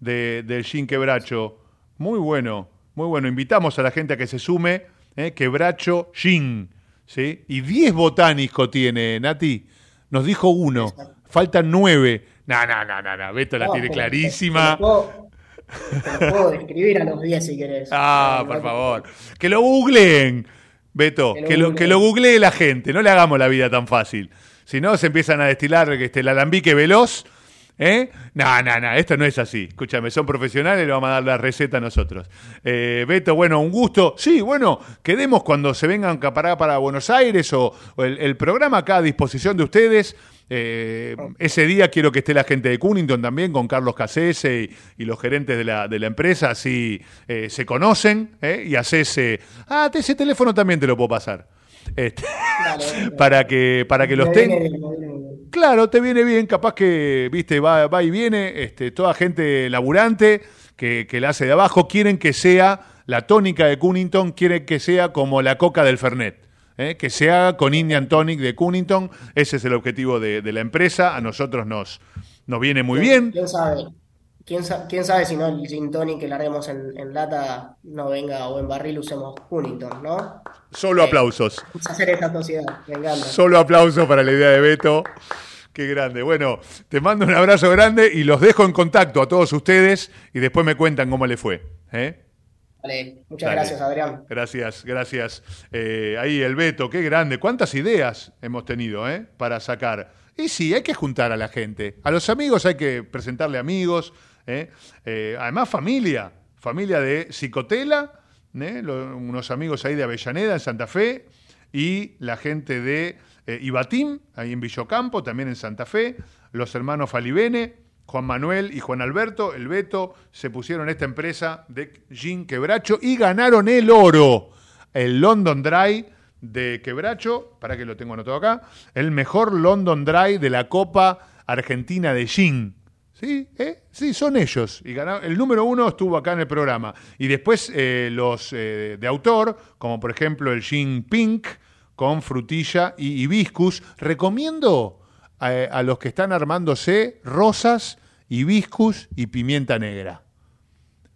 de, del Gin Quebracho. Muy bueno, muy bueno. Invitamos a la gente a que se sume. eh, Quebracho Gin. ¿sí? Y 10 botánico tiene, Nati. Nos dijo uno. Faltan nueve. No, no, no, no, no. Beto la no, tiene pero clarísima. Te lo puedo, puedo describir a los 10 si querés. Ah, No, por no- favor. Que lo googleen, Beto. Que lo Que lo, que lo googlee la gente. No le hagamos la vida tan fácil. Si no, se empiezan a destilar este, el alambique veloz. ¿Eh? No, no, no, esto no es así. Escúchame, son profesionales, le vamos a dar la receta a nosotros. Eh, Beto, bueno, un gusto. Sí, bueno, quedemos cuando se vengan para, para Buenos Aires o, o el, el programa acá a disposición de ustedes. Eh, ese día quiero que esté la gente de Cunnington también, con Carlos Casese y, y los gerentes de la, de la empresa, así eh, se conocen ¿eh? y haces. ah, ese teléfono también te lo puedo pasar. Este, para que para que los tengan. Claro, te viene bien, capaz que, viste, va, va y viene, este, toda gente laburante que, que la hace de abajo, quieren que sea la tónica de Cunnington, quieren que sea como la coca del Fernet. ¿Eh? Que se haga con Indian Tonic de Cunnington, ese es el objetivo de, de la empresa, a nosotros nos, nos viene muy bien. ¿Quién sabe? ¿Quién, sa- quién sabe si no el gin tonic que larguemos en, en lata no venga o en barril usemos Cunnington, ¿no? Solo aplausos. Vamos a hacer esta sociedad, me encanta. Solo aplauso para la idea de Beto. Qué grande. Bueno, te mando un abrazo grande y los dejo en contacto a todos ustedes y después me cuentan cómo le fue. ¿eh? Vale, muchas Dale. gracias, Adrián. Gracias, gracias. Eh, ahí el Beto, qué grande. ¿Cuántas ideas hemos tenido eh, para sacar? Y sí, hay que juntar a la gente. A los amigos hay que presentarle amigos. eh. Eh, además, familia. Familia de Psicotela, eh, lo- unos amigos ahí de Avellaneda, en Santa Fe, y la gente de Ibatim, ahí en Villocampo, también en Santa Fe, los hermanos Falibene, Juan Manuel y Juan Alberto, el Beto, se pusieron esta empresa de Gin Quebracho y ganaron el oro, el London Dry de Quebracho, para que lo tengo anotado acá, el mejor London Dry de la Copa Argentina de Gin. ¿Sí? ¿Eh? Sí, son ellos. Y ganaron- el número uno estuvo acá en el programa. Y después eh, los eh, de autor, como por ejemplo el Gin Pink, con frutilla y hibiscus. Recomiendo a, los que están armándose rosas, hibiscus y pimienta negra.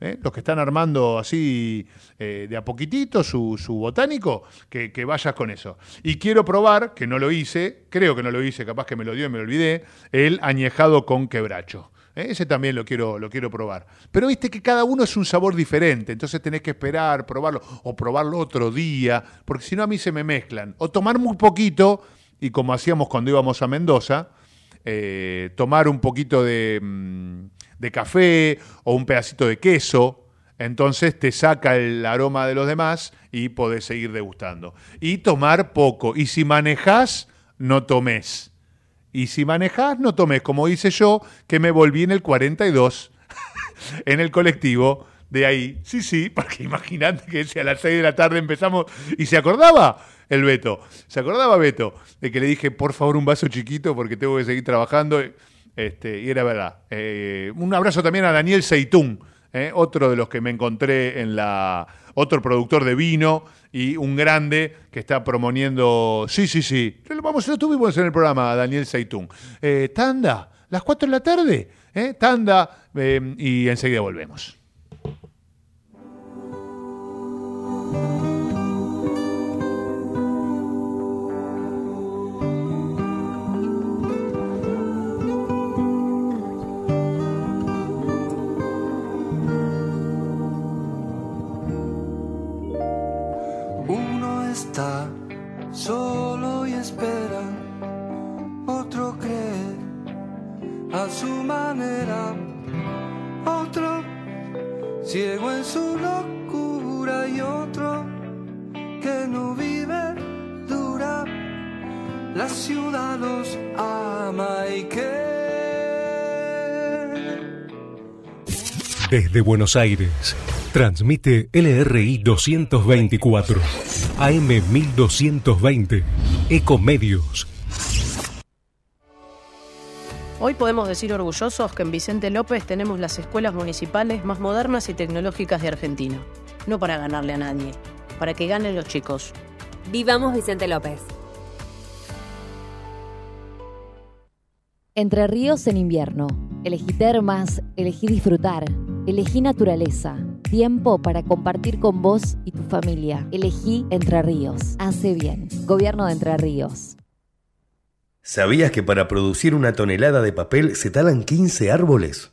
¿eh? Los que están armando así eh, de a poquitito su, botánico, que, que vayas con eso. Y quiero probar, que no lo hice, creo que no lo hice, capaz que me lo dio y me lo olvidé, el añejado con quebracho. ¿eh? Ese también lo quiero, lo quiero probar. Pero viste que cada uno es un sabor diferente, entonces tenés que esperar, probarlo, o probarlo otro día, porque si no a mí se me mezclan. O tomar muy poquito, y como hacíamos cuando íbamos a Mendoza, eh, tomar un poquito de, mm, de café o un pedacito de queso, entonces te saca el aroma de los demás y podés seguir degustando. Y tomar poco. Y si manejás, no tomes. Y si manejás, no tomes, como hice yo, que me volví en el 42 en el colectivo de ahí. Sí, sí, porque imagínate que si a las 6 de la tarde empezamos y se acordaba el Beto, se acordaba Beto de que le dije, por favor, un vaso chiquito porque tengo que seguir trabajando. Este, y era verdad. Eh, un abrazo también a Daniel Seitún, eh, otro de los que me encontré en la. otro productor de vino y un grande que está promoniendo. Sí, sí, sí. Vamos, lo tuvimos en el programa, Daniel Seitún. Eh, tanda, las 4 de la tarde. eh, tanda, eh, y enseguida volvemos. Solo y espera, otro cree a su manera, otro ciego en su locura y otro que no vive dura. La ciudad los ama y que Desde Buenos Aires, transmite LRI 224, AM 1220, Ecomedios. Hoy podemos decir orgullosos que en Vicente López tenemos las escuelas municipales más modernas y tecnológicas de Argentina. No para ganarle a nadie, para que ganen los chicos. Vivamos Vicente López. Entre ríos en invierno. Elegí termas, elegí disfrutar, elegí naturaleza, tiempo para compartir con vos y tu familia. Elegí Entre Ríos. Hace bien. Gobierno de Entre Ríos. ¿Sabías que para producir una tonelada de papel se talan 15 árboles?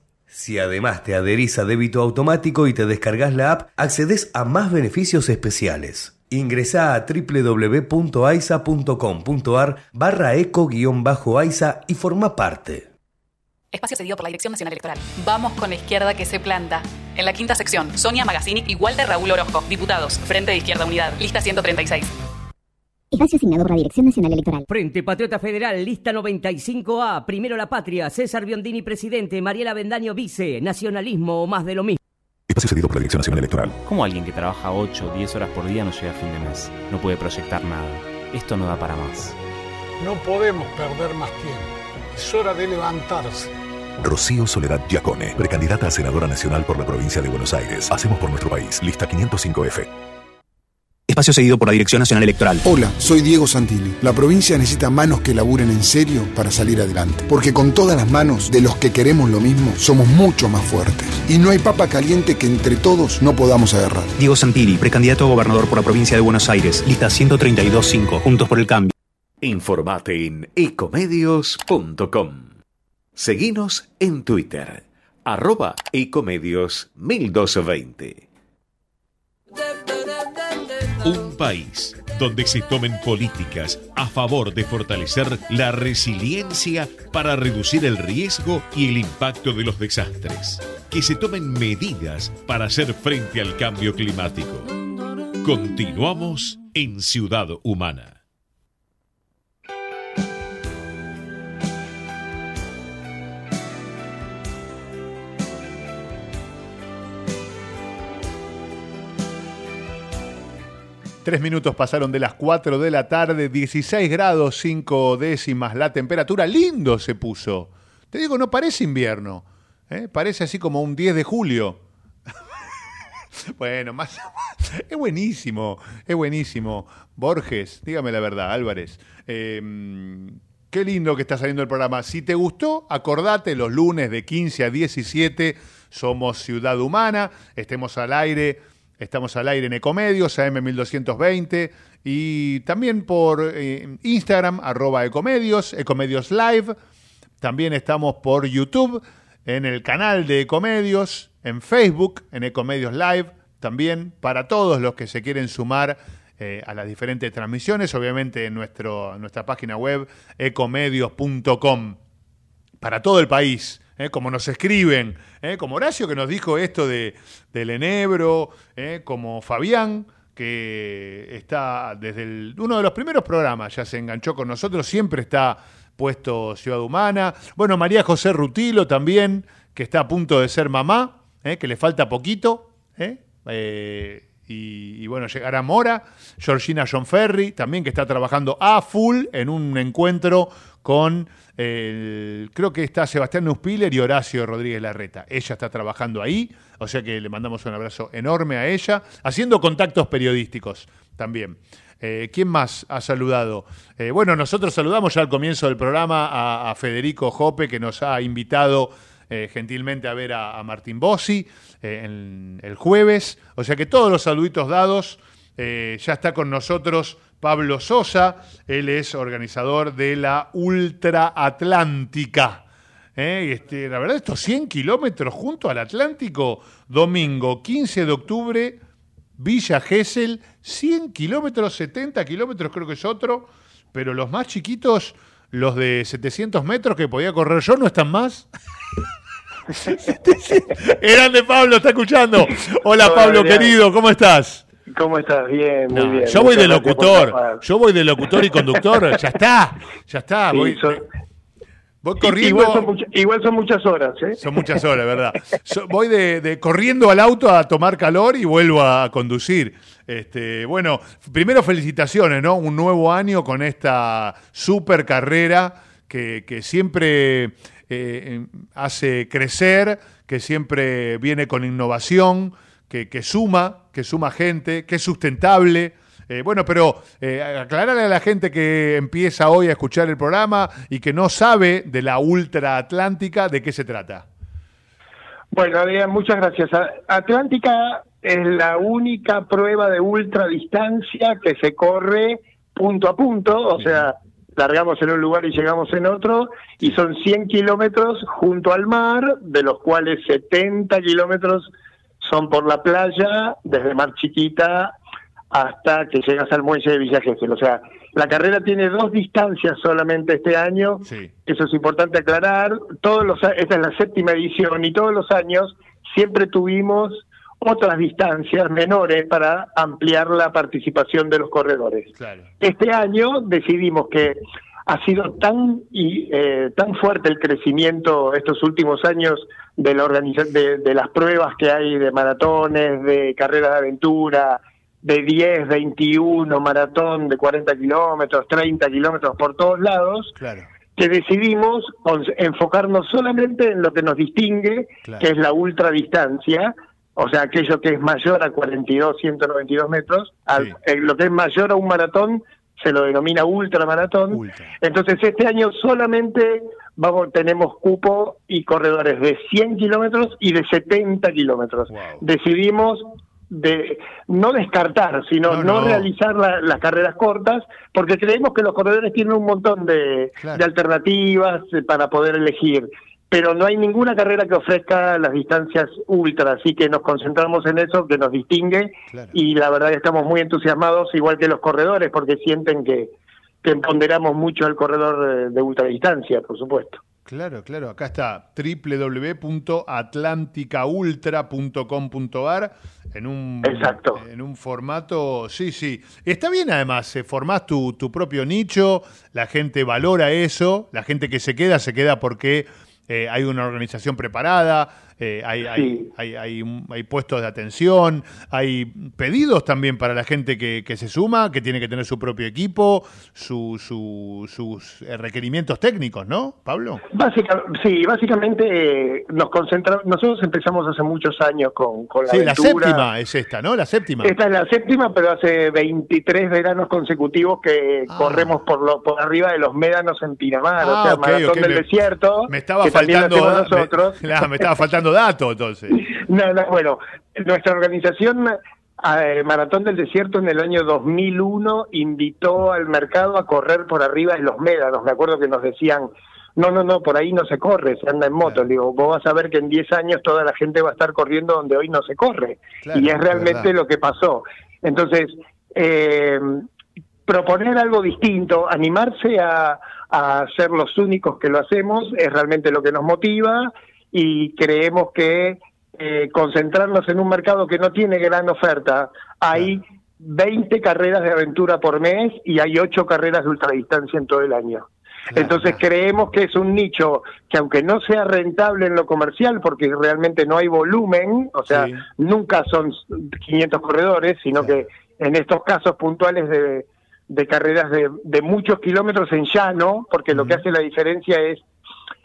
Si además te adherís a débito automático y te descargas la app, accedes a más beneficios especiales. Ingresá a www.aisa.com.ar barra eco-aisa y forma parte. Espacio cedido por la Dirección Nacional Electoral. Vamos con la izquierda que se planta. En la quinta sección, Sonia Magazzini y Walter Raúl Orojo, diputados, Frente de Izquierda Unidad, lista 136. Espacio asignado por la Dirección Nacional Electoral. Frente Patriota Federal, lista 95A, Primero la Patria, César Biondini presidente, Mariela Bendaño vice, Nacionalismo o más de lo mismo. Espacio cedido por la Dirección Nacional Electoral. ¿Cómo alguien que trabaja 8 o 10 horas por día no llega a fin de mes? No puede proyectar nada. Esto no da para más. No podemos perder más tiempo. Es hora de levantarse. Rocío Soledad Giacone, precandidata a senadora nacional por la provincia de Buenos Aires. Hacemos por nuestro país. Lista 505F. Espacio seguido por la Dirección Nacional Electoral. Hola, soy Diego Santilli. La provincia necesita manos que laburen en serio para salir adelante. Porque con todas las manos de los que queremos lo mismo, somos mucho más fuertes. Y no hay papa caliente que entre todos no podamos agarrar. Diego Santilli, precandidato a gobernador por la provincia de Buenos Aires. Lista 132.5. Juntos por el cambio. Informate en ecomedios.com. Seguinos en Twitter, arroba ecomedios 1220. Un país donde se tomen políticas a favor de fortalecer la resiliencia para reducir el riesgo y el impacto de los desastres. Que se tomen medidas para hacer frente al cambio climático. Continuamos en Ciudad Humana. Tres minutos pasaron de las 4 de la tarde, 16 grados 5 décimas la temperatura. Lindo se puso. Te digo, no parece invierno. ¿eh? Parece así como un 10 de julio. bueno, más, es buenísimo, es buenísimo. Borges, dígame la verdad, Álvarez. Eh, qué lindo que está saliendo el programa. Si te gustó, acordate los lunes de 15 a 17 somos Ciudad Humana, estemos al aire, estamos al aire en Ecomedios, AM1220 y también por eh, Instagram, arroba Ecomedios, Ecomedios Live. También estamos por YouTube, en el canal de Ecomedios, en Facebook, en Ecomedios Live, también para todos los que se quieren sumar eh, a las diferentes transmisiones, obviamente en nuestro, nuestra página web ecomedios.com, para todo el país. ¿Eh? como nos escriben, ¿eh? como Horacio que nos dijo esto de, del Enebro, ¿eh? como Fabián, que está desde uno de los primeros programas, ya se enganchó con nosotros, siempre está puesto Ciudad Humana. Bueno, María José Rutilo también, que está a punto de ser mamá, que le falta poquito. Y, y, bueno, llegará Mora, Georgina John Ferry, también que está trabajando a full en un encuentro con creo que está Sebastián Nuspiller y Horacio Rodríguez Larreta. Ella está trabajando ahí, o sea que le mandamos un abrazo enorme a ella, haciendo contactos periodísticos también. Eh, ¿Quién más ha saludado? Eh, bueno, nosotros saludamos ya al comienzo del programa a, Federico Jope, que nos ha invitado eh, gentilmente a ver a, Martín Bossi el jueves. O sea que todos los saluditos dados, ya está con nosotros Pablo Sosa, él es organizador de la Ultra Atlántica. ¿eh? Este, la verdad, estos 100 kilómetros junto al Atlántico, domingo 15 de octubre, Villa Gesell, 100 kilómetros, 70 kilómetros creo que es otro, pero los más chiquitos, los de 700 metros que podía correr yo, no están más. Eran de Pablo, está escuchando. Hola Pablo, querido, ¿cómo estás? ¿Cómo estás? Bien, muy bien. Yo voy de locutor, yo voy de locutor y conductor, ya está, ya está. voy, corriendo. Igual son, muchas horas, ¿eh? Son muchas horas, ¿verdad? voy de, corriendo al auto a tomar calor y vuelvo a conducir. Este, bueno, primero felicitaciones, ¿no? Un nuevo año con esta super carrera que, siempre eh, hace crecer, que siempre viene con innovación que, suma, que suma gente, que es sustentable. Eh, bueno, pero eh, aclararle a la gente que empieza hoy a escuchar el programa y que no sabe de la Ultra Atlántica, ¿de qué se trata? Bueno, Adrián, muchas gracias. Atlántica es la única prueba de ultradistancia que se corre punto a punto, o sea, largamos en un lugar y llegamos en otro, y son 100 kilómetros junto al mar, de los cuales 70 kilómetros son por la playa, desde Mar Chiquita hasta que llegas al muelle de Villa Gesell. O sea, la carrera tiene dos distancias solamente este año. Eso es importante aclarar. Todos los, esta es la séptima edición y todos los años siempre tuvimos otras distancias menores para ampliar la participación de los corredores. Este año decidimos que ha sido tan y eh, tan fuerte el crecimiento estos últimos años de la de, de, las pruebas que hay de maratones, de carreras de aventura, de 10, 21, maratón de 40 kilómetros, 30 kilómetros por todos lados, que decidimos enfocarnos solamente en lo que nos distingue, que es la ultradistancia, o sea, aquello que es mayor a 42, 192 metros, lo que es mayor a un maratón se lo denomina ultramaratón. Entonces, este año solamente vamos, tenemos cupo y corredores de 100 kilómetros y de 70 kilómetros. Decidimos de no descartar, sino no, realizar las carreras cortas, porque creemos que los corredores tienen un montón de, de alternativas eh, para poder elegir pero no hay ninguna carrera que ofrezca las distancias ultra, así que nos concentramos en eso que nos distingue y la verdad que estamos muy entusiasmados, igual que los corredores, porque sienten que, que empoderamos mucho al corredor de, ultradistancia, por supuesto. Claro, claro, acá está www.atlanticaultra.com.ar en un Exacto. en un formato, sí, sí. Está bien además, eh, formás tu, tu propio nicho, la gente valora eso, la gente que se queda se queda porque eh, hay una organización preparada, Eh, hay, hay, Sí. hay, hay, hay puestos de atención, hay pedidos también para la gente que, que se suma, que tiene que tener su propio equipo, su, su- sus eh, requerimientos técnicos, ¿no, Pablo? Básica, sí, básicamente eh, nos concentramos, nosotros empezamos hace muchos años con, con la Sí, la séptima es esta, ¿no? La séptima. Esta es la séptima, pero hace 23 veranos consecutivos que corremos por lo, por arriba de los médanos en Pinamar, o Ah, sea, ok, Maratón ok, del me- Desierto. Me estaba faltando me- me estaba faltando datos entonces. No, no, bueno, nuestra organización eh, Maratón del Desierto en el año 2001 invitó al mercado a correr por arriba de los médanos. Me acuerdo que nos decían, no, no, no, por ahí no se corre, se anda en moto. Le digo, vos vas a ver que en 10 años toda la gente va a estar corriendo donde hoy no se corre. Claro, y es realmente lo que pasó. Entonces, eh, proponer algo distinto, animarse a, a ser los únicos que lo hacemos, es realmente lo que nos motiva y creemos que eh, concentrarnos en un mercado que no tiene gran oferta, hay 20 carreras de aventura por mes y hay 8 carreras de ultradistancia en todo el año. Entonces creemos que es un nicho que aunque no sea rentable en lo comercial, porque realmente no hay volumen, o sea, Sí. nunca son 500 corredores, sino que en estos casos puntuales de, de carreras de, de muchos kilómetros en llano, porque lo que hace la diferencia es,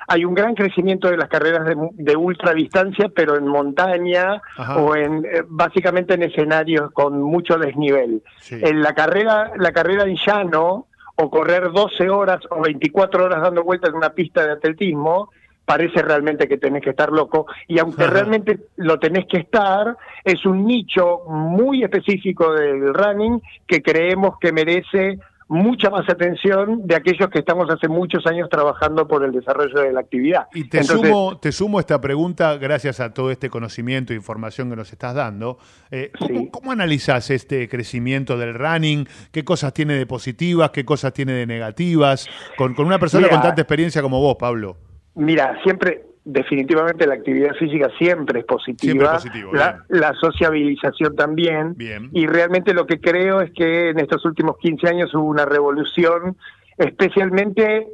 hay un gran crecimiento de las carreras de, de ultradistancia, pero en montaña Ajá. o en eh, básicamente en escenarios con mucho desnivel. En la carrera, la carrera en llano, o correr 12 horas o 24 horas dando vueltas en una pista de atletismo, parece realmente que tenés que estar loco. Y aunque Ajá. realmente lo tenés que estar, es un nicho muy específico del running que creemos que merece mucha más atención de aquellos que estamos hace muchos años trabajando por el desarrollo de la actividad. Y te, Entonces, sumo, te sumo esta pregunta gracias a todo este conocimiento e información que nos estás dando. Eh, ¿cómo, cómo analizás este crecimiento del running? ¿Qué cosas tiene de positivas? ¿Qué cosas tiene de negativas? Con, con una persona Mira, con tanta experiencia como vos, Pablo. Mira, siempre, definitivamente la actividad física siempre es positiva. Siempre positivo, la, la sociabilización también. Bien. Y realmente lo que creo es que en estos últimos 15 años hubo una revolución, especialmente,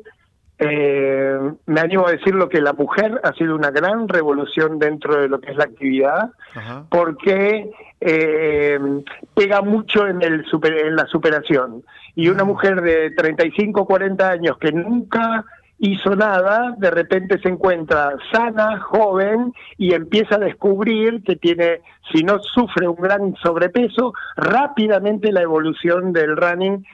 eh, me animo a decir lo que la mujer ha sido una gran revolución dentro de lo que es la actividad, porque eh, pega mucho en, el super- en la superación. Y una mujer de 35, 40 años que nunca hizo nada, de repente se encuentra sana, joven y empieza a descubrir que tiene, si no sufre un gran sobrepeso, rápidamente la evolución del running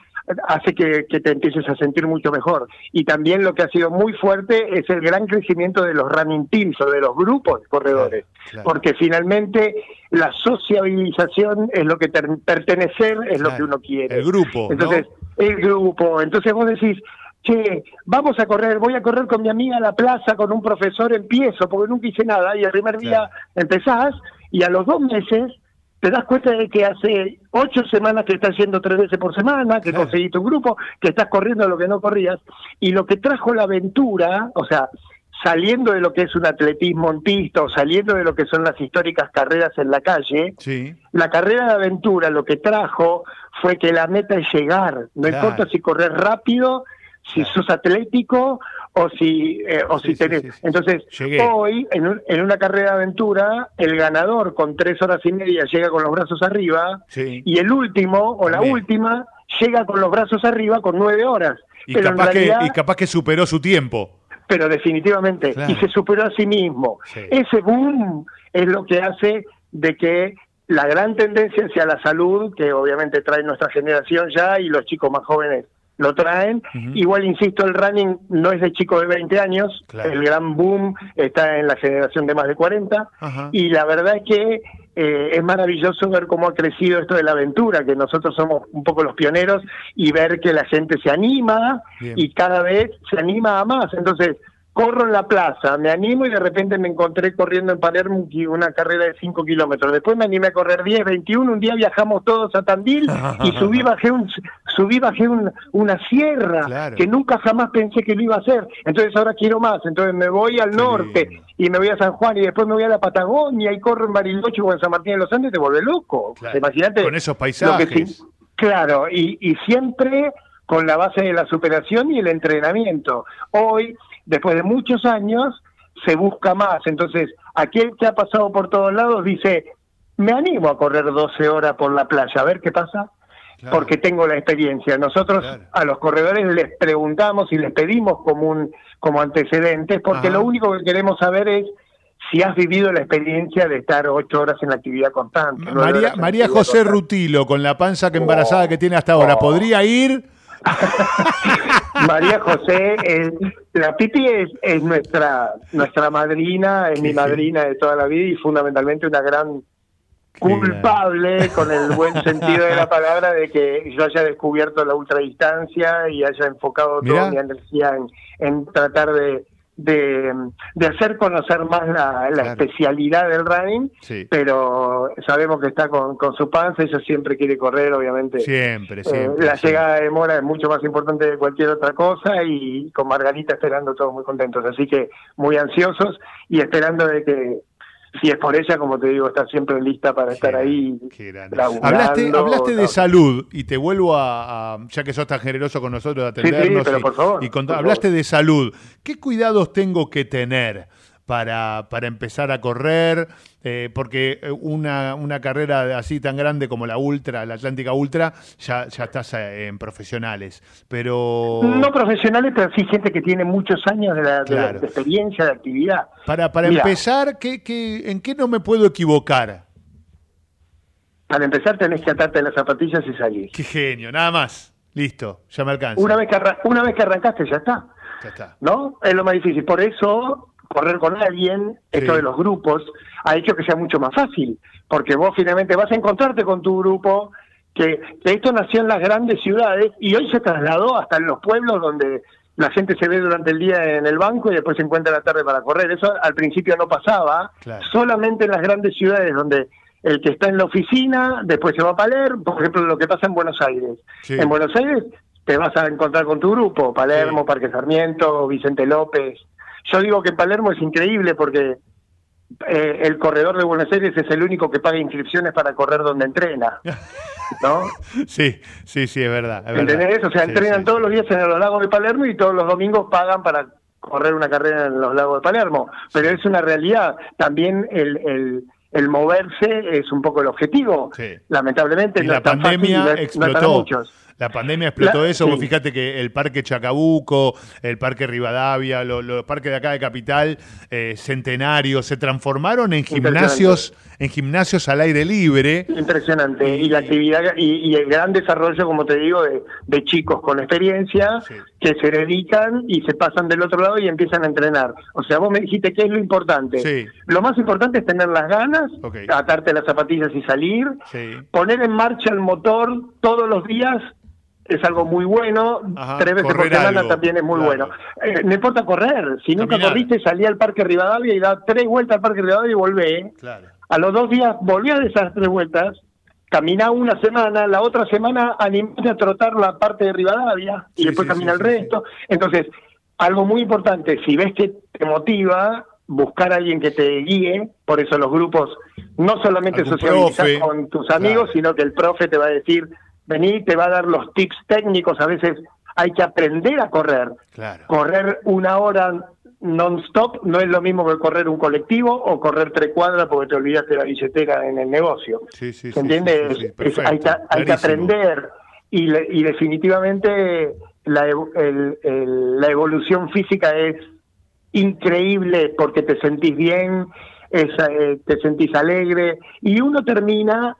hace que, que te empieces a sentir mucho mejor. Y también lo que ha sido muy fuerte es el gran crecimiento de los running teams o de los grupos de corredores, porque finalmente la sociabilización es lo que pertenecer es lo que uno quiere. El grupo, ¿no? Entonces, el grupo. Entonces vos decís, che, vamos a correr, voy a correr con mi amiga a la plaza, con un profesor, empiezo, porque nunca hice nada, y el primer día empezás, y a los dos meses te das cuenta de que hace ocho semanas que estás yendo tres veces por semana, que conseguiste un grupo, que estás corriendo lo que no corrías, y lo que trajo la aventura, o sea, saliendo de lo que es un atletismo en pista, o saliendo de lo que son las históricas carreras en la calle, Sí. la carrera de aventura lo que trajo fue que la meta es llegar. No Claro. importa si corres rápido, si sos atlético o si eh, o si tenés. Entonces, Llegué. hoy en, un- en una carrera de aventura, el ganador con tres horas y media llega con los brazos arriba y el último o la última llega con los brazos arriba con nueve horas. Y Pero capaz, realidad- que, y capaz que superó su tiempo. pero definitivamente, Claro. y se superó a sí mismo. Ese boom es lo que hace de que la gran tendencia hacia la salud, que obviamente trae nuestra generación ya y los chicos más jóvenes lo traen. Igual, insisto, el running no es de chicos de 20 años, Claro. el gran boom está en la generación de más de 40, Ajá. y la verdad es que eh, es maravilloso ver cómo ha crecido esto de la aventura, que nosotros somos un poco los pioneros, y ver que la gente se anima Bien. y cada vez se anima a más. Entonces, corro en la plaza, me animo y de repente me encontré corriendo en Palermo una carrera de 5 kilómetros. Después me animé a correr 10, 21. Un día viajamos todos a Tandil y subí, bajé, un, subí, bajé un- una sierra que nunca jamás pensé que lo iba a hacer. Entonces ahora quiero más. Entonces me voy al norte y me voy a San Juan y después me voy a la Patagonia y corro en Bariloche o en San Martín de los Andes, te vuelve loco. Imagínate. Con esos que paisajes. Claro, y, y siempre con la base de la superación y el entrenamiento. Hoy, después de muchos años, se busca más. Entonces, aquel que ha pasado por todos lados dice, me animo a correr 12 horas por la playa, a ver qué pasa, porque tengo la experiencia. Nosotros a los corredores les preguntamos y les pedimos como, un, como antecedentes, porque lo único que queremos saber es si has vivido la experiencia de estar ocho horas en actividad constante. María, María José Rutilo, con la panza que embarazada que tiene hasta ahora, ¿podría ir? María José, la Pipi es, es, nuestra nuestra madrina, es mi madrina de toda la vida y fundamentalmente una gran culpable, con el buen sentido de la palabra, de que yo haya descubierto la ultradistancia y haya enfocado toda mi energía en, en tratar de, de, hacer conocer más la, especialidad del running, pero sabemos que está con, su panza, ella siempre quiere correr, obviamente. Siempre, eh, siempre. la llegada de Mora es mucho más importante que cualquier otra cosa y con Margarita esperando todos muy contentos, así que muy ansiosos y esperando de que si es por ella, como te digo, está siempre lista para estar ahí. Hablaste, hablaste de salud y te vuelvo a, ya que sos tan generoso con nosotros de atendernos. pero por favor, y hablaste de salud. ¿Qué cuidados tengo que tener? para, para empezar a correr, eh, porque eh, una, una carrera así tan grande como la Ultra, la Atlántica Ultra, ya, ya estás eh, en profesionales. Pero. No profesionales, pero sí gente que tiene muchos años de, la, experiencia, de actividad. Para, para empezar, ¿qué, qué, ¿en qué no me puedo equivocar? Para empezar, tenés que atarte las zapatillas y salir. Qué genio, nada más. Listo, ya me alcanza. Una vez que, una vez que arrancaste, ya está. Ya está. ¿No? Es lo más difícil. Por eso correr con alguien, esto de los grupos, ha hecho que sea mucho más fácil, porque vos finalmente vas a encontrarte con tu grupo, que, esto nació en las grandes ciudades y hoy se trasladó hasta en los pueblos donde la gente se ve durante el día en el banco y después se encuentra la tarde para correr. Eso al principio no pasaba, solamente en las grandes ciudades donde el que está en la oficina, después se va a leer, por ejemplo, lo que pasa en Buenos Aires. En Buenos Aires te vas a encontrar con tu grupo, Palermo, Parque Sarmiento, Vicente López, yo digo que Palermo es increíble porque eh, el corredor de Buenos Aires es el único que paga inscripciones para correr donde entrena. ¿No? Sí, sí, sí, es verdad. ¿Entendés? O sea, entrenan todos los días en los lagos de Palermo y todos los domingos pagan para correr una carrera en los lagos de Palermo. Pero es una realidad. También el, el, el moverse es un poco el objetivo. Lamentablemente, no la pandemia explotó. La pandemia explotó eso. Vos fíjate que el Parque Chacabuco, el Parque Rivadavia, los, parques de acá de Capital, eh, Centenario, se transformaron en gimnasios en gimnasios al aire libre. Impresionante. Y, la actividad y, el gran desarrollo, como te digo, de, chicos con experiencia que se dedican y se pasan del otro lado y empiezan a entrenar. O sea, vos me dijiste qué es lo importante. Lo más importante es tener las ganas, atarte las zapatillas y salir, poner en marcha el motor todos los días es algo muy bueno, tres veces por semana también es muy bueno. Eh, no importa correr, si nunca corriste, salí al Parque Rivadavia y da tres vueltas al Parque Rivadavia y volvé. A los dos días volví a esas tres vueltas, caminá una semana, la otra semana animate a trotar la parte de Rivadavia y después camina el resto. Entonces, algo muy importante, si ves que te motiva, buscar a alguien que te guíe, por eso los grupos no solamente socializar con tus amigos, sino que el profe te va a decir vení, te va a dar los tips técnicos, a veces hay que aprender a correr. Correr una hora non-stop no es lo mismo que correr un colectivo o correr tres cuadras porque te olvidaste la billetera en el negocio. Sí, sí, ¿Se entiende? hay, que, aprender y, y definitivamente la, la evolución física es increíble porque te sentís bien, eh, te sentís alegre y uno termina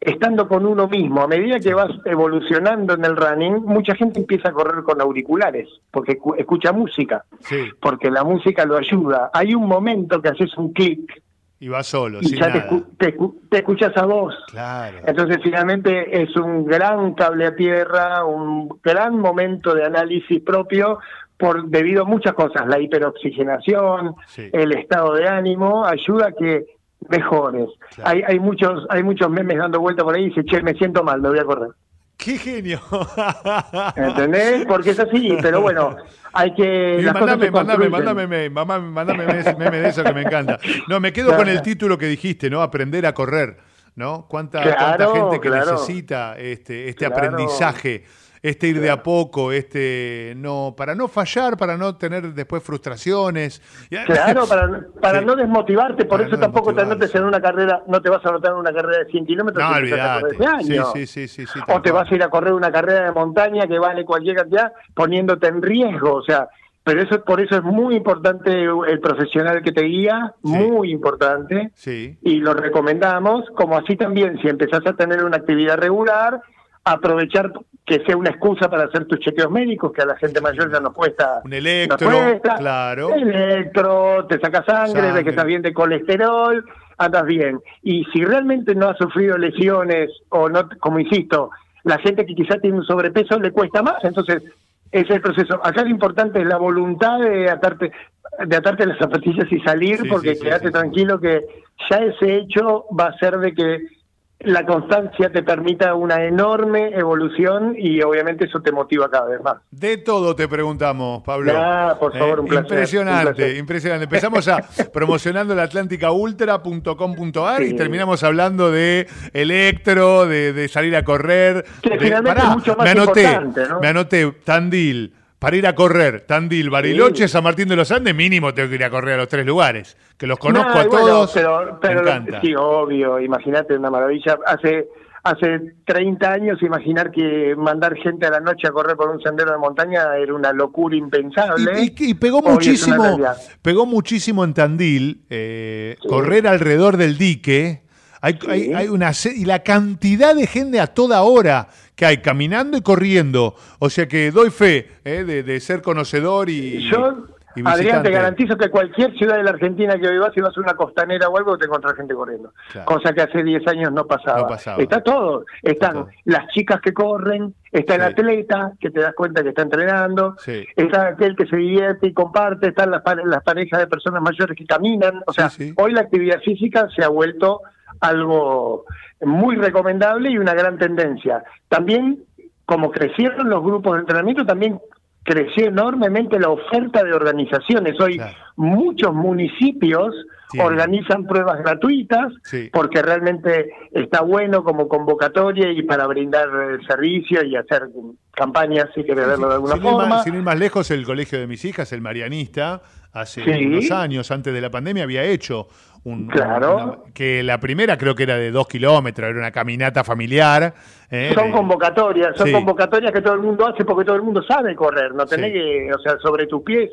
estando con uno mismo. A medida que vas evolucionando en el running, mucha gente empieza a correr con auriculares, porque escucha música, porque la música lo ayuda. Hay un momento que haces un clic. Y vas solo, y ya Te, te, escuchas a vos. Claro. Entonces finalmente es un gran cable a tierra, un gran momento de análisis propio, por debido a muchas cosas, la hiperoxigenación, el estado de ánimo, ayuda a que mejores. Hay, hay muchos hay muchos memes dando vuelta por ahí y dice, che, me siento mal, me voy a correr. ¡Qué genio! ¿Entendés? Porque es así, pero bueno, hay que... mándame, mándame, mándame, mándame, mándame meme de eso que me encanta. No, me quedo con el título que dijiste, ¿no? Aprender a correr. ¿no? ¿Cuánta, Claro, cuánta gente que necesita este, este aprendizaje, este ir de a poco, este no para no fallar, para no tener después frustraciones? Claro, para, para Sí. no desmotivarte, por Para eso no tampoco te anotes en una carrera, no te vas a anotar en una carrera de 100 kilómetros No, ese Sí, sí, sí, sí, o te cual. vas a ir a correr una carrera de montaña que vale cualquier cantidad poniéndote en riesgo, o sea, pero eso por eso es muy importante el profesional que te guía, muy importante. Sí. Y lo recomendamos, como así también si empezás a tener una actividad regular, aprovechar que sea una excusa para hacer tus chequeos médicos, que a la gente mayor ya nos cuesta. Un electro, cuesta. claro. Electro, te saca sangre, ves Sangre. que estás bien de colesterol, andas bien. Y si realmente no has sufrido lesiones o no, como insisto, la gente que quizás tiene un sobrepeso le cuesta más, entonces ese es el proceso. Acá lo importante es la voluntad de atarte, de atarte las zapatillas y salir, Sí, porque sí, sí, quedate sí. tranquilo que ya ese hecho va a ser de que la constancia te permita una enorme evolución y obviamente eso te motiva cada vez más. De todo te preguntamos, Pablo. Eh, Ah, por favor, un placer, Impresionante, un placer. impresionante. Empezamos a promocionando la atlánticaultra.com.ar y Sí. terminamos hablando de electro, de, de salir a correr. Que de- finalmente Pará, es mucho más me anoté, importante, ¿no? me anoté Tandil. Para ir a correr, Tandil, Bariloche, San Martín de los Andes, mínimo tengo que ir a correr a los tres lugares, que los conozco No, a bueno, todos. pero, pero me encanta. sí, obvio, imagínate una maravilla. Hace hace 30 años imaginar que mandar gente a la noche a correr por un sendero de montaña era una locura impensable. Y, y- y pegó Hoy muchísimo, pegó muchísimo en Tandil, eh, correr alrededor del dique. Hay, hay, hay una y la cantidad de gente a toda hora que hay caminando y corriendo. O sea que doy fe eh, de, de ser conocedor y, Yo, y Adrián, te garantizo que cualquier ciudad de la Argentina que hoy vas, si vas a una costanera o algo, te encontrás gente corriendo. Claro. Cosa que hace 10 años no pasaba. No pasaba. Está todo. Están las chicas que corren, está el Sí. atleta, que te das cuenta que está entrenando, Sí. está aquel que se divierte y comparte, están las, las parejas de personas mayores que caminan. O sea, hoy la actividad física se ha vuelto algo muy recomendable y una gran tendencia. También, como crecieron los grupos de entrenamiento, también creció enormemente la oferta de organizaciones. Hoy muchos municipios Sí. organizan pruebas gratuitas Sí. porque realmente está bueno como convocatoria y para brindar eh, servicio y hacer campañas, si querés verlo de alguna Sin ir, forma. más, sin ir más lejos, el colegio de mis hijas, el Marianista, hace Sí. unos años, antes de la pandemia, había hecho un, Claro. una- que la primera creo que era de dos kilómetros, era una caminata familiar. eh, son convocatorias, son Sí. convocatorias que todo el mundo hace porque todo el mundo sabe correr, no tenés Sí. que, o sea, sobre tus pies.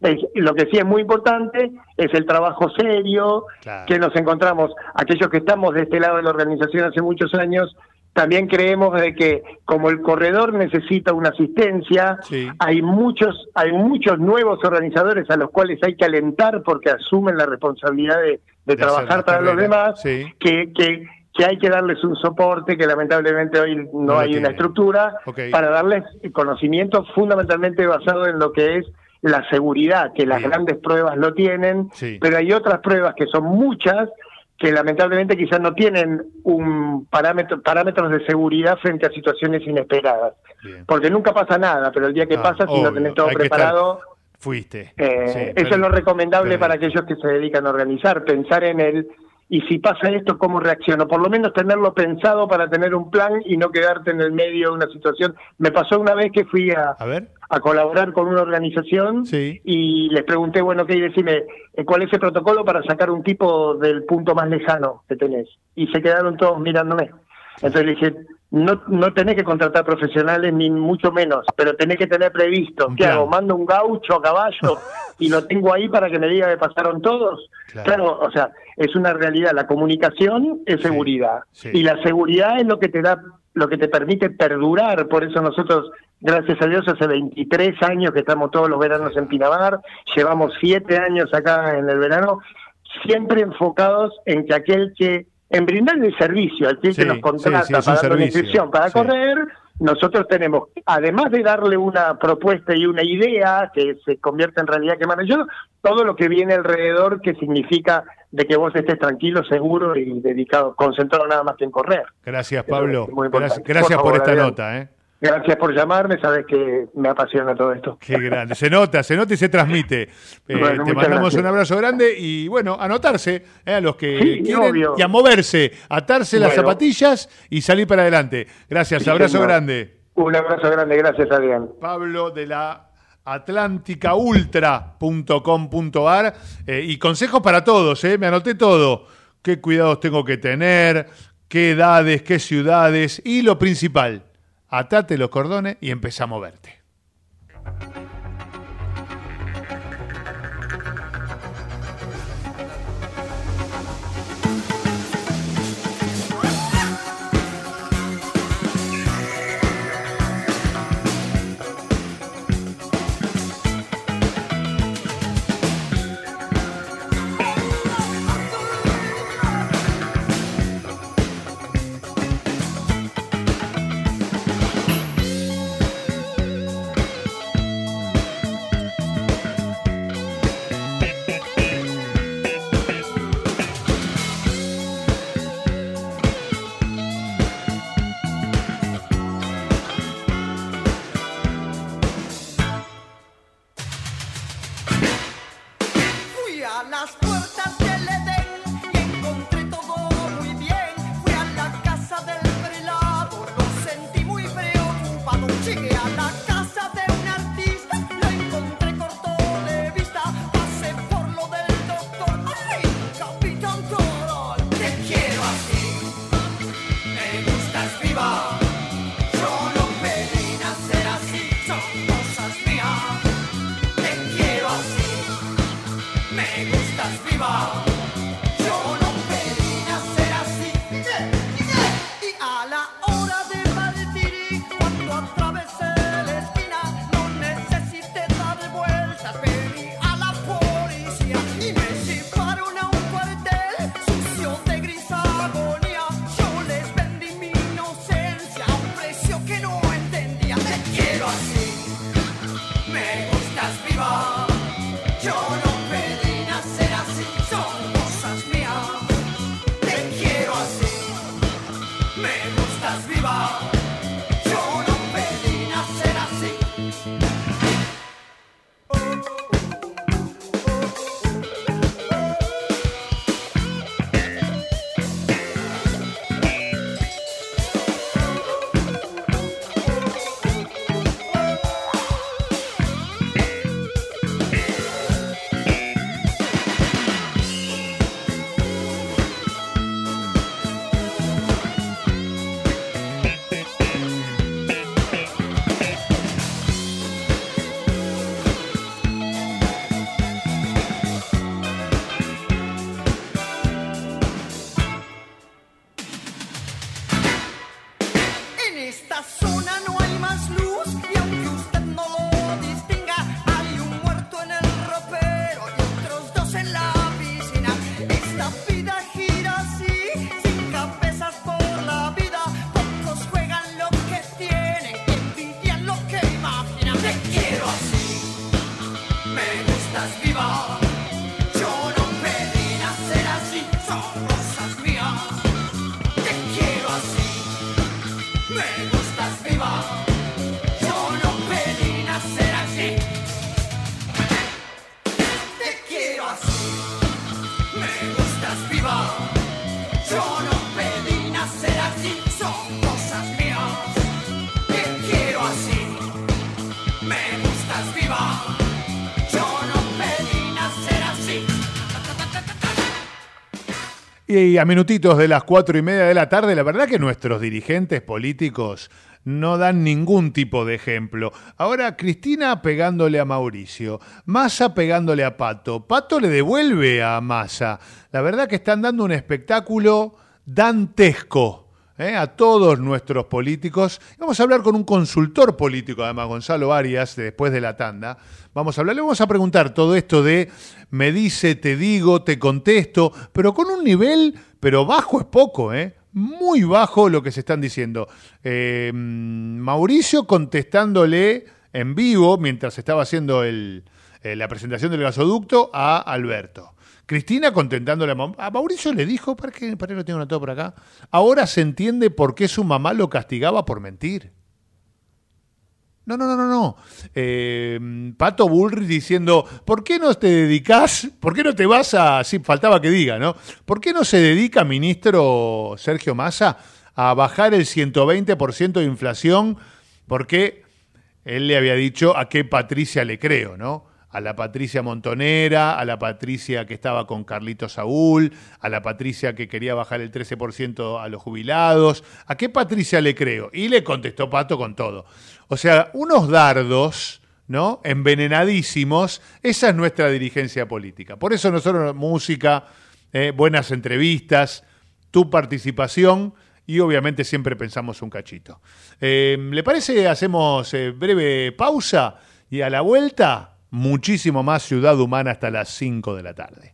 Es- lo que sí es muy importante es el trabajo serio Claro. que nos encontramos. Aquellos que estamos de este lado de la organización hace muchos años, también creemos de que como el corredor necesita una asistencia, hay muchos, hay muchos nuevos organizadores a los cuales hay que alentar porque asumen la responsabilidad de, de de hacer trabajar para los demás Sí. que, que, que hay que darles un soporte, que lamentablemente hoy no, hay una estructura, para darles conocimiento fundamentalmente basado en lo que es la seguridad, que las Bien. grandes pruebas lo tienen, Sí. pero hay otras pruebas que son muchas que lamentablemente quizás no tienen un parámetro, parámetros de seguridad frente a situaciones inesperadas. Porque nunca pasa nada, pero el día que Ah, pasa, si no tenés todo estar- preparado, Fuiste. eh, Sí, eso pero- es lo recomendable pero- para aquellos que se dedican a organizar, pensar en el y si pasa esto, ¿cómo reacciono? Por lo menos tenerlo pensado para tener un plan y no quedarte en el medio de una situación. Me pasó una vez que fui a, a colaborar con una organización y les pregunté, bueno, ¿qué? Y decime, eh, ¿cuál es el protocolo para sacar un tipo del punto más lejano que tenés? Y se quedaron todos mirándome. Entonces le dije, no, no tenés que contratar profesionales ni mucho menos, pero tenés que tener previsto. ¿Qué hago? ¿Mando un gaucho a caballo y lo tengo ahí para que me diga que pasaron todos? Claro, o sea, es una realidad. La comunicación es seguridad. sí. Y la seguridad es lo que te da, lo que te permite perdurar. Por eso nosotros, gracias a Dios, hace 23 años que estamos todos los veranos en Pinamar, llevamos 7 años acá en el verano, siempre enfocados en que aquel que, en brindar el servicio, aquel Sí, que nos contrata sí, sí, para dar una inscripción para correr, nosotros tenemos, además de darle una propuesta y una idea que se convierte en realidad que yo, todo lo que viene alrededor que significa de que vos estés tranquilo, seguro y dedicado, concentrado nada más que en correr. Gracias, Pablo. Gracias, gracias Por por, esta nota. ¿eh? Gracias por llamarme, sabes que me apasiona todo esto. Qué grande. Se nota, se nota y se transmite. Eh, Bueno, te mandamos gracias. un abrazo grande y bueno, anotarse eh, a los que Sí, quieren obvio. y a moverse, atarse las zapatillas y salir para adelante. Gracias, Sí, abrazo señor. grande. Un abrazo grande, gracias Adrián. Pablo de la atlánticaultra.com.ar eh, y consejos para todos, eh, me anoté todo. ¿Qué cuidados tengo que tener? ¿Qué edades? ¿Qué ciudades? Y lo principal, atate los cordones y empezá a moverte. Fui Y a minutitos de las cuatro y media de la tarde, la verdad que nuestros dirigentes políticos no dan ningún tipo de ejemplo. Ahora Cristina pegándole a Mauricio, Massa pegándole a Pato, Pato le devuelve a Massa. La verdad que están dando un espectáculo dantesco. ¿Eh? a todos nuestros políticos. Vamos a hablar con un consultor político, además, Gonzalo Arias, después de la tanda. Vamos a hablar, le vamos a preguntar todo esto de me dice, te digo, te contesto, pero con un nivel, pero bajo es poco, ¿eh? Muy bajo lo que se están diciendo. Eh, Mauricio contestándole en vivo, mientras estaba haciendo eh, la presentación del gasoducto, a Alberto. Cristina contentándole a, a Mauricio le dijo, ¿para qué, para qué lo tengo anotado por acá? Ahora se entiende por qué su mamá lo castigaba por mentir. No, no, no, no, no. Eh, Pato Bullrich diciendo, ¿por qué no te dedicas, por qué no te vas a, sí, faltaba que diga, ¿no? ¿Por qué no se dedica, ministro Sergio Massa, a bajar el 120% de inflación? Porque él le había dicho a qué Patricia le creo, ¿no? A la Patricia Montonera, a la Patricia que estaba con Carlito Saúl, a la Patricia que quería bajar el 13% a los jubilados. ¿A qué Patricia le creo? Y le contestó Pato con todo. O sea, unos dardos, ¿no? Envenenadísimos. Esa es nuestra dirigencia política. Por eso nosotros, música, eh, buenas entrevistas, tu participación y obviamente siempre pensamos un cachito. Eh, ¿Le parece? Hacemos eh, breve pausa y a la vuelta, muchísimo más Ciudad Humana hasta las 5 de la tarde.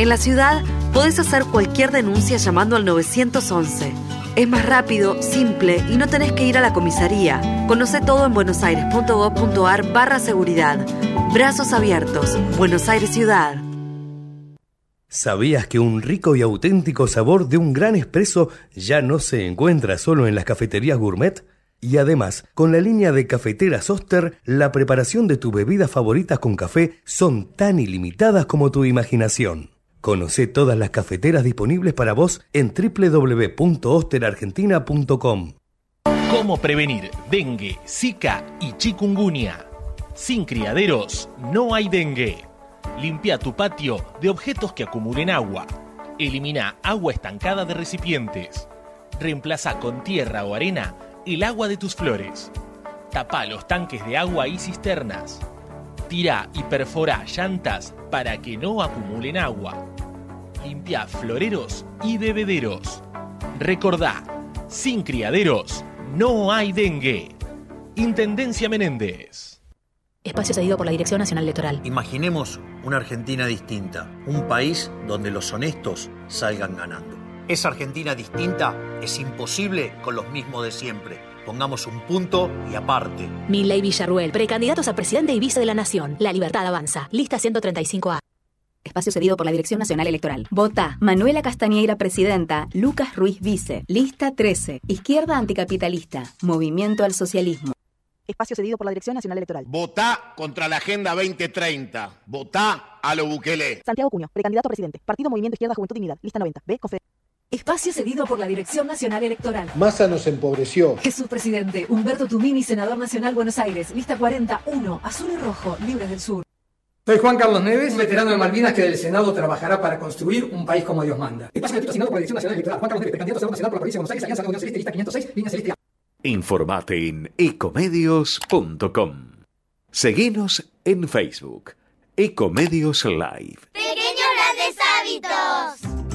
En la ciudad podés hacer cualquier denuncia llamando al 911. Es más rápido, simple y no tenés que ir a la comisaría. Conoce todo en buenosaires.gov.ar barra seguridad. Brazos abiertos. Buenos Aires Ciudad. ¿Sabías que un rico y auténtico sabor de un gran espresso ya no se encuentra solo en las cafeterías gourmet? Y además, con la línea de cafeteras Oster, la preparación de tus bebidas favoritas con café son tan ilimitadas como tu imaginación. Conoce todas las cafeteras disponibles para vos en www.osterargentina.com. ¿Cómo prevenir dengue, zika y chikungunya? Sin criaderos no hay dengue. Limpia tu patio de objetos que acumulen agua. Elimina agua estancada de recipientes. Reemplaza con tierra o arena el agua de tus flores. Tapa los tanques de agua y cisternas. Tira y perfora llantas para que no acumulen agua. Limpia floreros y bebederos. Recordá, sin criaderos no hay dengue. Intendencia Menéndez. Espacio cedido por la Dirección Nacional Electoral. Imaginemos una Argentina distinta, un país donde los honestos salgan ganando. Esa Argentina distinta es imposible con los mismos de siempre. Pongamos un punto y aparte. Milei Villarruel, precandidatos a presidente y vice de la Nación. La libertad avanza. Lista 135A. Espacio cedido por la Dirección Nacional Electoral. Vota Manuela Castañeira, presidenta. Lucas Ruiz, vice. Lista 13. Izquierda anticapitalista. Movimiento al socialismo. Espacio cedido por la Dirección Nacional Electoral. Votá contra la Agenda 2030. Votá a lo Bukele. Santiago Cuño, precandidato a presidente. Partido Movimiento Izquierda Juventud Dignidad. Lista 90. B. Confe- Espacio cedido por la Dirección Nacional Electoral. Massa nos empobreció. Jesús Presidente, Humberto Tumini, Senador Nacional Buenos Aires, lista 41, azul y rojo, libres del sur. Soy Juan Carlos Neves, veterano de Malvinas que del Senado trabajará para construir un país como Dios manda. Espacio gratuito asignado por la Dirección Nacional Electoral. Juan Carlos Neves, precandidato a Senador Nacional por la provincia de Buenos Aires, Alianza Unión Celeste, lista 506, línea celeste. Informate en ecomedios.com. Seguinos en Facebook. Ecomedios Live.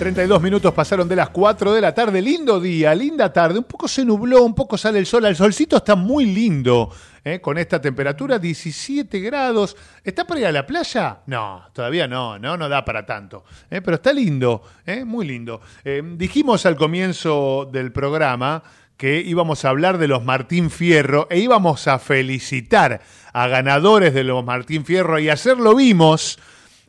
32 minutos pasaron de las 4 de la tarde. Lindo día, linda tarde. Un poco se nubló, un poco sale el sol. El solcito está muy lindo ¿eh? con esta temperatura, 17 grados. ¿Está para ir a la playa? No, todavía no, no, no da para tanto. ¿eh? Pero está lindo, ¿eh? muy lindo. Dijimos al comienzo del programa que íbamos a hablar de los Martín Fierro e íbamos a felicitar a ganadores de los Martín Fierro y hacerlo vimos.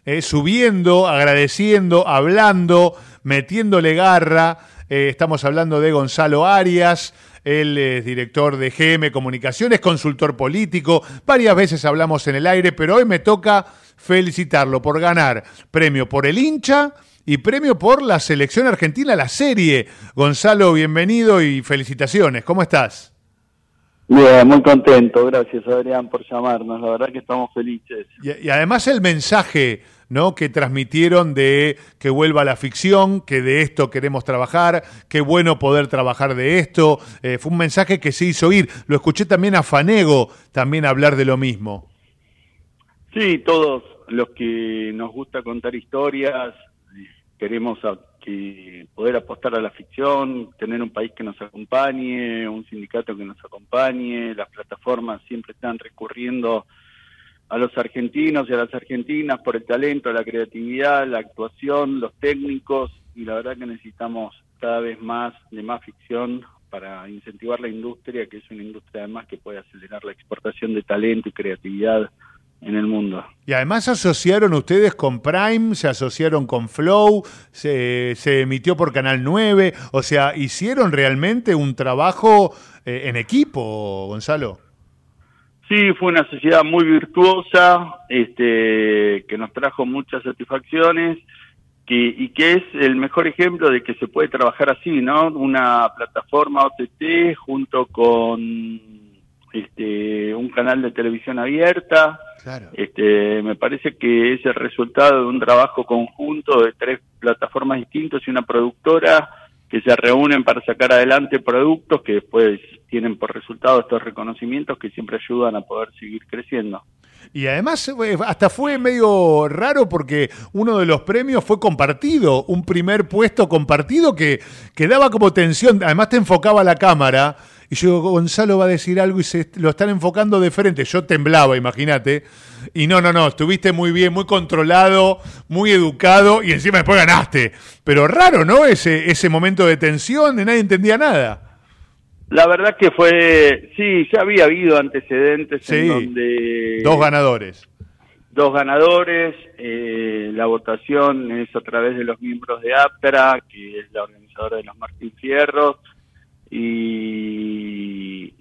Eh, subiendo, agradeciendo, hablando, metiéndole garra. Eh, estamos hablando de Gonzalo Arias, Él es director de GM Comunicaciones, consultor político. Varias veces hablamos en el aire, pero hoy me toca felicitarlo por ganar premio por el hincha y premio por la selección argentina, la serie. Gonzalo, bienvenido y felicitaciones. ¿Cómo estás? Bien, muy contento. Gracias, Adrián, por llamarnos. La verdad que estamos felices. Y, y además el mensaje ¿no? que transmitieron de que vuelva la ficción, que de esto queremos trabajar, qué bueno poder trabajar de esto. Eh, fue un mensaje que se hizo oír. Lo escuché también a Fanego también hablar de lo mismo. Sí, todos los que nos gusta contar historias, queremos a- que poder apostar a la ficción, tener un país que nos acompañe, un sindicato que nos acompañe, las plataformas siempre están recurriendo a los argentinos y a las argentinas por el talento, la creatividad, la actuación, los técnicos, y la verdad que necesitamos cada vez más de más ficción para incentivar la industria, que es una industria además que puede acelerar la exportación de talento y creatividad en el mundo. Y además se asociaron ustedes con Prime, se asociaron con Flow, se, se emitió por Canal 9, o sea, hicieron realmente un trabajo eh, en equipo, Gonzalo. Sí, fue una sociedad muy virtuosa, este, que nos trajo muchas satisfacciones que, y que es el mejor ejemplo de que se puede trabajar así, ¿no? Una plataforma OTT junto con este, un canal de televisión abierta. Este, me parece que es el resultado de un trabajo conjunto de tres plataformas distintas y una productora que se reúnen para sacar adelante productos que después tienen por resultado estos reconocimientos que siempre ayudan a poder seguir creciendo. Y además eh, hasta fue medio raro porque uno de los premios fue compartido, un primer puesto compartido que, que daba como tensión, además te enfocaba la cámara. Y yo digo, Gonzalo va a decir algo y se lo están enfocando de frente. Yo temblaba, imagínate. Y no, no, no, estuviste muy bien, muy controlado, muy educado y encima después ganaste. Pero raro, ¿no? Ese, ese momento de tensión, de nadie entendía nada. La verdad que fue, sí, ya había habido antecedentes Sí. en donde Dos ganadores. dos ganadores, eh, la votación es a través de los miembros de APTRA, que es la organizadora de los Martín Fierros, y,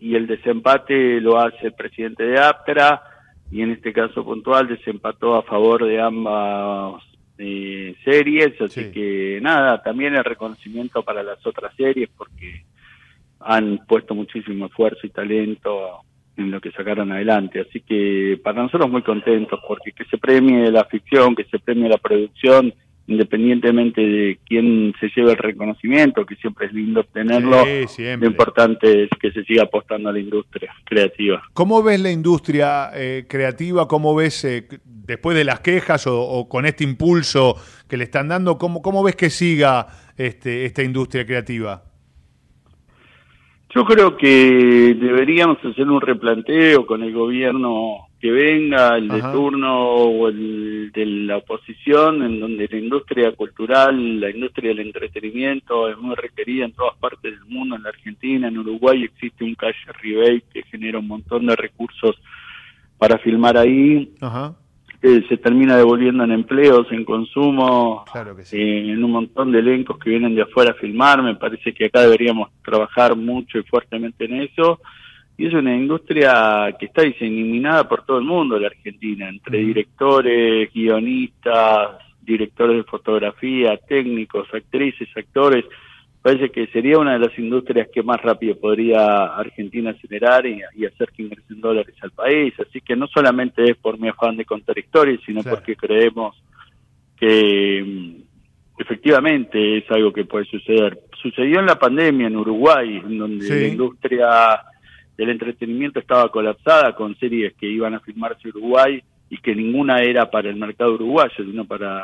y el desempate lo hace el presidente de APTRA, y en este caso puntual desempató a favor de ambas eh, series, así que nada, también el reconocimiento para las otras series, porque han puesto muchísimo esfuerzo y talento en lo que sacaron adelante. Así que para nosotros muy contentos porque que se premie la ficción, que se premie la producción, independientemente de quién se lleve el reconocimiento, que siempre es lindo obtenerlo, Sí, lo importante es que se siga apostando a la industria creativa. ¿Cómo ves la industria eh, creativa? ¿Cómo ves, eh, después de las quejas o, o con este impulso que le están dando, cómo, cómo ves que siga este, esta industria creativa? Yo creo que deberíamos hacer un replanteo con el gobierno que venga, el de Ajá. turno o el de la oposición, en donde la industria cultural, la industria del entretenimiento es muy requerida en todas partes del mundo, en la Argentina, en Uruguay existe un calle rebate que genera un montón de recursos para filmar ahí, Ajá. eh, se termina devolviendo en empleos, en consumo, Claro que eh, en un montón de elencos que vienen de afuera a filmar. Me parece que acá deberíamos trabajar mucho y fuertemente en eso. Y es una industria que está diseminada por todo el mundo, la Argentina, entre directores, guionistas, directores de fotografía, técnicos, actrices, actores. Parece que sería una de las industrias que más rápido podría Argentina acelerar y, y hacer que ingresen dólares al país. Así que no solamente es por mi afán de contar historias, sino Claro. porque creemos que mm, efectivamente es algo que puede suceder. Sucedió en la pandemia en Uruguay, en donde Sí. la industria del entretenimiento estaba colapsada con series que iban a filmarse en Uruguay y que ninguna era para el mercado uruguayo, sino para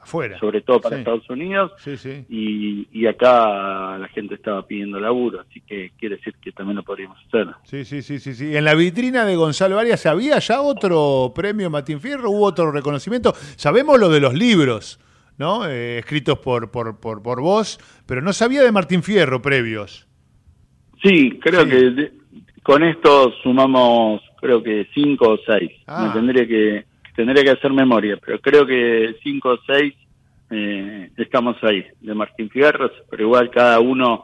Afuera. sobre todo para Sí. Estados Unidos Sí, sí. y, y acá la gente estaba pidiendo laburo, así que quiere decir que también lo podríamos hacer. Sí, sí, sí, sí, sí. En la vitrina de Gonzalo Arias había ya otro premio Martín Fierro, hubo otro reconocimiento. Sabemos lo de los libros, ¿no? Eh, escritos por, por, por, por vos, pero no sabía de Martín Fierro previos. Sí, creo que de- con esto sumamos creo que cinco o seis. Ah. Me tendría que tendría que hacer memoria, pero creo que cinco o seis eh, estamos ahí de Martín Fierros, pero igual cada uno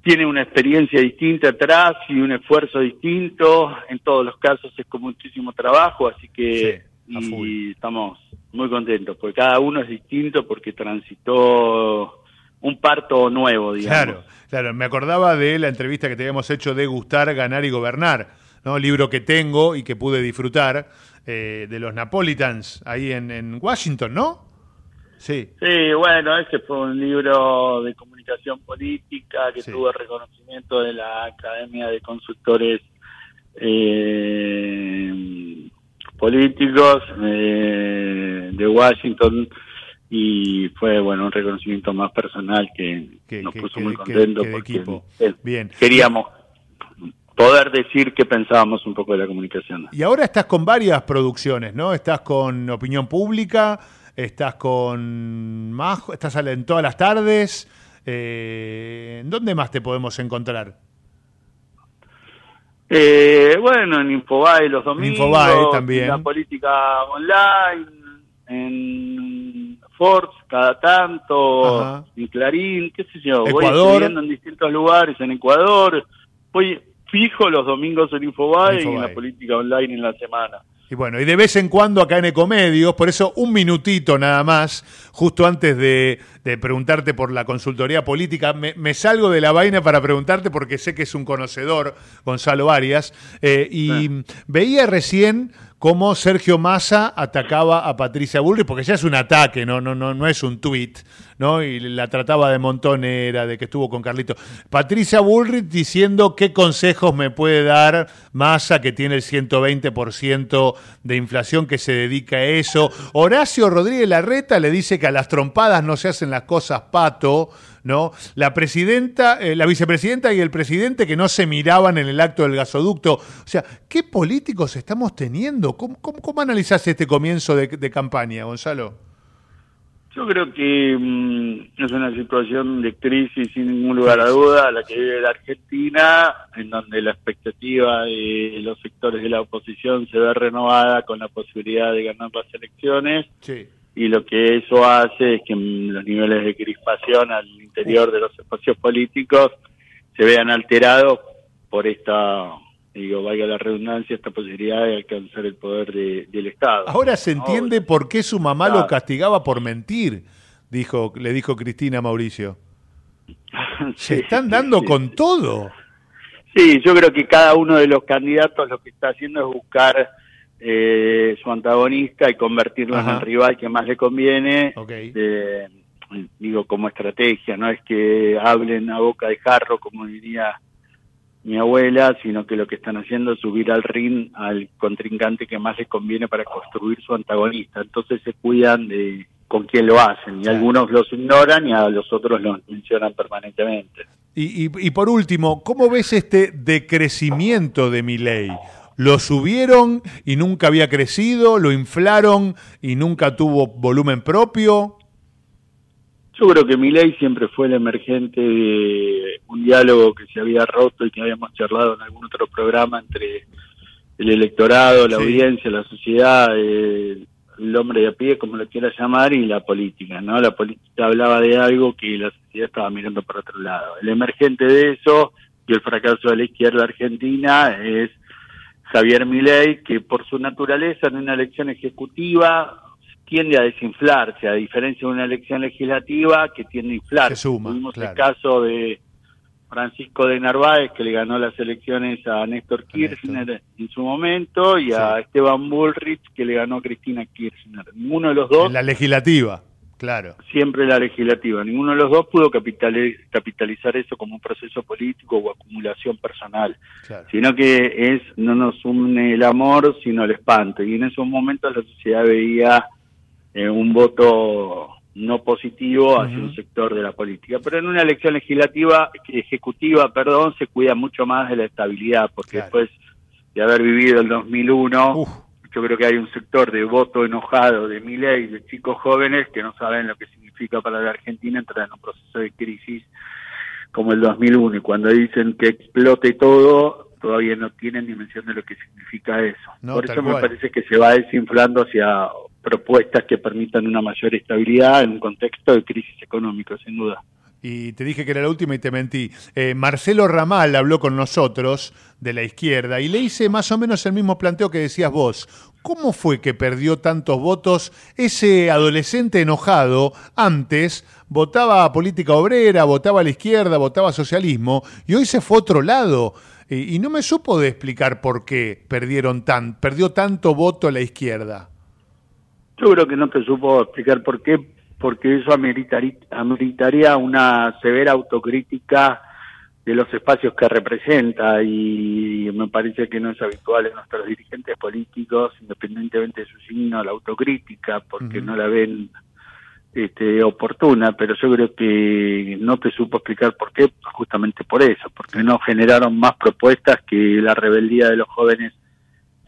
tiene una experiencia distinta atrás y un esfuerzo distinto. En todos los casos es con muchísimo trabajo, así que y estamos muy contentos, porque cada uno es distinto porque transitó un parto nuevo, digamos. Claro, claro. Me acordaba de la entrevista que te habíamos hecho de Gustar, Ganar y Gobernar, ¿no? Libro que tengo y que pude disfrutar eh, de los Napolitans ahí en, en Washington, ¿no? Sí. Sí, bueno, ese fue un libro de comunicación política que tuvo reconocimiento de la Academia de Consultores eh, Políticos eh, de Washington y fue bueno un reconocimiento más personal que, nos puso muy contentos porque Bien. queríamos poder decir que pensábamos un poco de la comunicación. Y ahora estás con varias producciones, ¿no? Estás con Opinión Pública, estás con Majo, estás en todas las tardes. Eh, ¿Dónde más te podemos encontrar? Eh, bueno, en Infobae los domingos. Infobae también. En la política online, en Forbes cada tanto, en Clarín, qué sé yo. Voy escribiendo en distintos lugares, en Ecuador. Voy fijo los domingos en Infobae, y en la política online en la semana. Y bueno, y de vez en cuando acá en Ecomedios, por eso un minutito nada más, justo antes de, preguntarte por la consultoría política, me, salgo de la vaina para preguntarte porque sé que es un conocedor, Gonzalo Arias, eh, y veía recién cómo Sergio Massa atacaba a Patricia Bullrich, porque ya es un ataque, no, no, no, no es un tuit, ¿no? Y la trataba de montonera, de que estuvo con Carlito. Patricia Bullrich diciendo qué consejos me puede dar Massa, que tiene el 120% de inflación, que se dedica a eso. Horacio Rodríguez Larreta le dice que a las trompadas no se hacen las cosas pato. ¿No? La presidenta, eh, la vicepresidenta y el presidente que no se miraban en el acto del gasoducto. O sea, ¿qué políticos estamos teniendo? ¿Cómo, cómo, analizás este comienzo de, campaña, Gonzalo? Yo creo que mm, es una situación de crisis sin ningún lugar a duda la que vive la Argentina, en donde la expectativa de los sectores de la oposición se ve renovada con la posibilidad de ganar las elecciones. Sí y lo que eso hace es que los niveles de crispación al interior de los espacios políticos se vean alterados por esta, digo, valga la redundancia, esta posibilidad de alcanzar el poder del Estado. Ahora se entiende por qué su mamá lo castigaba por mentir, dijo, le dijo Cristina Mauricio. se están dando con todo. Sí, yo creo que cada uno de los candidatos lo que está haciendo es buscar eh, su antagonista y convertirlo en el rival que más le conviene. Eh, digo, como estrategia, no es que hablen a boca de jarro, como diría mi abuela, sino que lo que están haciendo es subir al ring al contrincante que más les conviene para construir su antagonista. Entonces se cuidan de con quién lo hacen, y algunos los ignoran y a los otros los mencionan permanentemente. Y, y, y por último, ¿cómo ves este decrecimiento de mi ley? Lo subieron y nunca había crecido, lo inflaron y nunca tuvo volumen propio. Yo creo que mi ley siempre fue el emergente de un diálogo que se había roto y que habíamos charlado en algún otro programa entre el electorado, la audiencia, la sociedad, el, hombre de a pie, como lo quiera llamar, y la política, ¿no? La política hablaba de algo que la sociedad estaba mirando por otro lado. El emergente de eso y el fracaso de la izquierda argentina es Javier Milei, que por su naturaleza en una elección ejecutiva tiende a desinflarse, a diferencia de una elección legislativa que tiende a inflarse. Se suma, Tuvimos el caso de Francisco de Narváez, que le ganó las elecciones a Néstor Kirchner en su momento, y a Esteban Bullrich, que le ganó a Cristina Kirchner. Ninguno de los dos... En la legislativa. Claro. Siempre la legislativa. Ninguno de los dos pudo capitalizar eso como un proceso político o acumulación personal, sino que es no nos une el amor, sino el espanto. Y en esos momentos la sociedad veía eh, un voto no positivo hacia un sector de la política. Pero en una elección legislativa, ejecutiva, perdón, se cuida mucho más de la estabilidad, porque después de haber vivido el 2001 yo creo que hay un sector de voto enojado de Milei, de chicos jóvenes que no saben lo que significa para la Argentina entrar en un proceso de crisis como el 2001 y cuando dicen que explote todo todavía no tienen dimensión de lo que significa eso. Por eso me parece que se va desinflando hacia propuestas que permitan una mayor estabilidad en un contexto de crisis económica, sin duda. Y te dije que era la última y te mentí. Eh, Marcelo Ramal habló con nosotros de la izquierda y le hice más o menos el mismo planteo que decías vos. ¿Cómo fue que perdió tantos votos ese adolescente enojado? Antes votaba a política obrera, votaba a la izquierda, votaba a socialismo y hoy se fue a otro lado. Y, no me supo de explicar por qué perdieron tan, perdió tanto voto la izquierda. Yo creo que no te supo explicar por qué, porque eso ameritaría, ameritaría una severa autocrítica de los espacios que representa y me parece que no es habitual en nuestros dirigentes políticos, independientemente de su signo, la autocrítica, porque no la ven este, oportuna, pero yo creo que no te supo explicar por qué, justamente por eso, porque no generaron más propuestas que la rebeldía de los jóvenes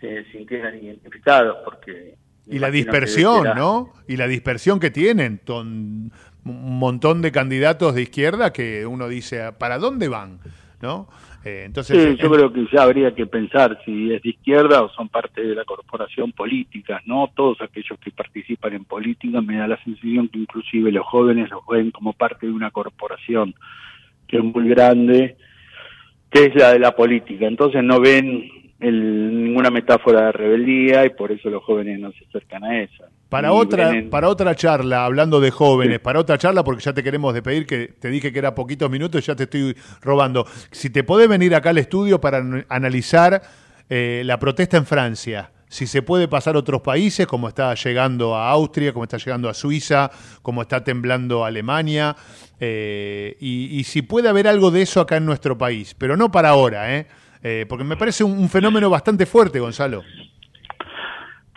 se sintieran identificados, porque y la dispersión, ¿no? Y la dispersión que tienen, ton, un montón de candidatos de izquierda que uno dice, ¿para dónde van? ¿No? Eh, entonces, sí, yo creo que ya habría que pensar si es de izquierda o son parte de la corporación política, ¿no? Todos aquellos que participan en política me da la sensación que inclusive los jóvenes los ven como parte de una corporación que es muy grande, que es la de la política. Entonces no ven el, ninguna metáfora de rebeldía y por eso los jóvenes no se acercan a esa. Para otra, para otra charla, hablando de jóvenes, para otra charla, porque ya te queremos despedir, que te dije que era poquitos minutos y ya te estoy robando. Si te podés venir acá al estudio para analizar eh, la protesta en Francia, si se puede pasar a otros países, como está llegando a Austria, como está llegando a Suiza, como está temblando Alemania, eh, y, y si puede haber algo de eso acá en nuestro país, pero no para ahora, ¿eh? Eh, porque me parece un, un, fenómeno bastante fuerte, Gonzalo.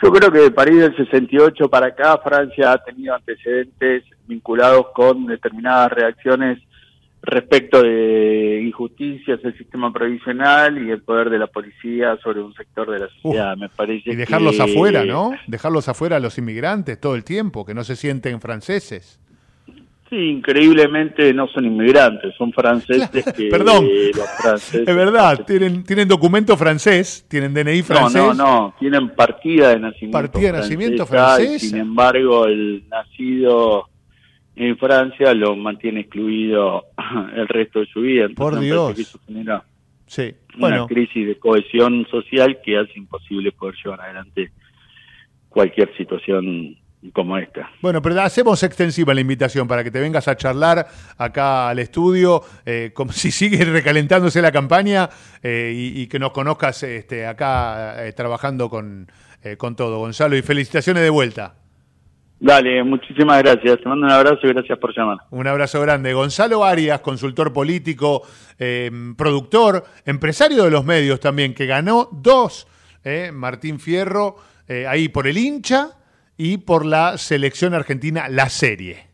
Yo creo que de París del 68 para acá, Francia ha tenido antecedentes vinculados con determinadas reacciones respecto de injusticias del sistema provisional y el poder de la policía sobre un sector de la sociedad. me parece y dejarlos que... afuera, ¿no? Dejarlos afuera a los inmigrantes todo el tiempo, que no se sienten franceses. Sí, increíblemente no son inmigrantes, son franceses que Perdón, los franceses, es verdad, tienen, tienen documento francés, tienen DNI francés. No, no, no, tienen partida de nacimiento Partida de nacimiento francés. sin embargo, el nacido en Francia lo mantiene excluido el resto de su vida. Entonces, Por Dios. que eso genera Sí, una crisis de cohesión social que hace imposible poder llevar adelante cualquier situación como esta. Bueno, pero hacemos extensiva la invitación para que te vengas a charlar acá al estudio, eh, como si sigue recalentándose la campaña eh, y, y, que nos conozcas este, acá eh, trabajando con, con todo. Gonzalo, y felicitaciones de vuelta. Dale, muchísimas gracias. Te mando un abrazo y gracias por llamar. Un abrazo grande. Gonzalo Arias, consultor político, productor, empresario de los medios también, que ganó dos, Martín Fierro, ahí por el hincha y por la selección argentina, la serie.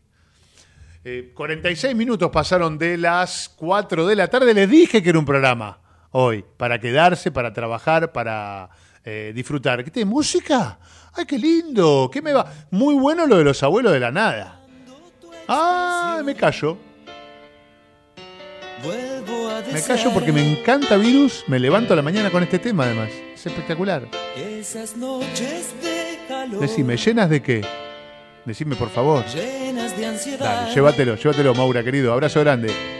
Eh, 46 minutos pasaron de las 4 de la tarde. Les dije que era un programa hoy, para quedarse, para trabajar, para eh, disfrutar. ¿Qué tiene música? ¡Ay, qué lindo! ¿Qué me va? Muy bueno lo de los abuelos de la nada. ¡Ah! Me callo. Me callo porque me encanta Virus. Me levanto a la mañana con este tema, además. Es espectacular. Esas noches de. Decime, ¿llenas de qué? Decime, por favor. Llenas de ansiedad. Dale, llévatelo, llévatelo, Maura, querido. Abrazo grande.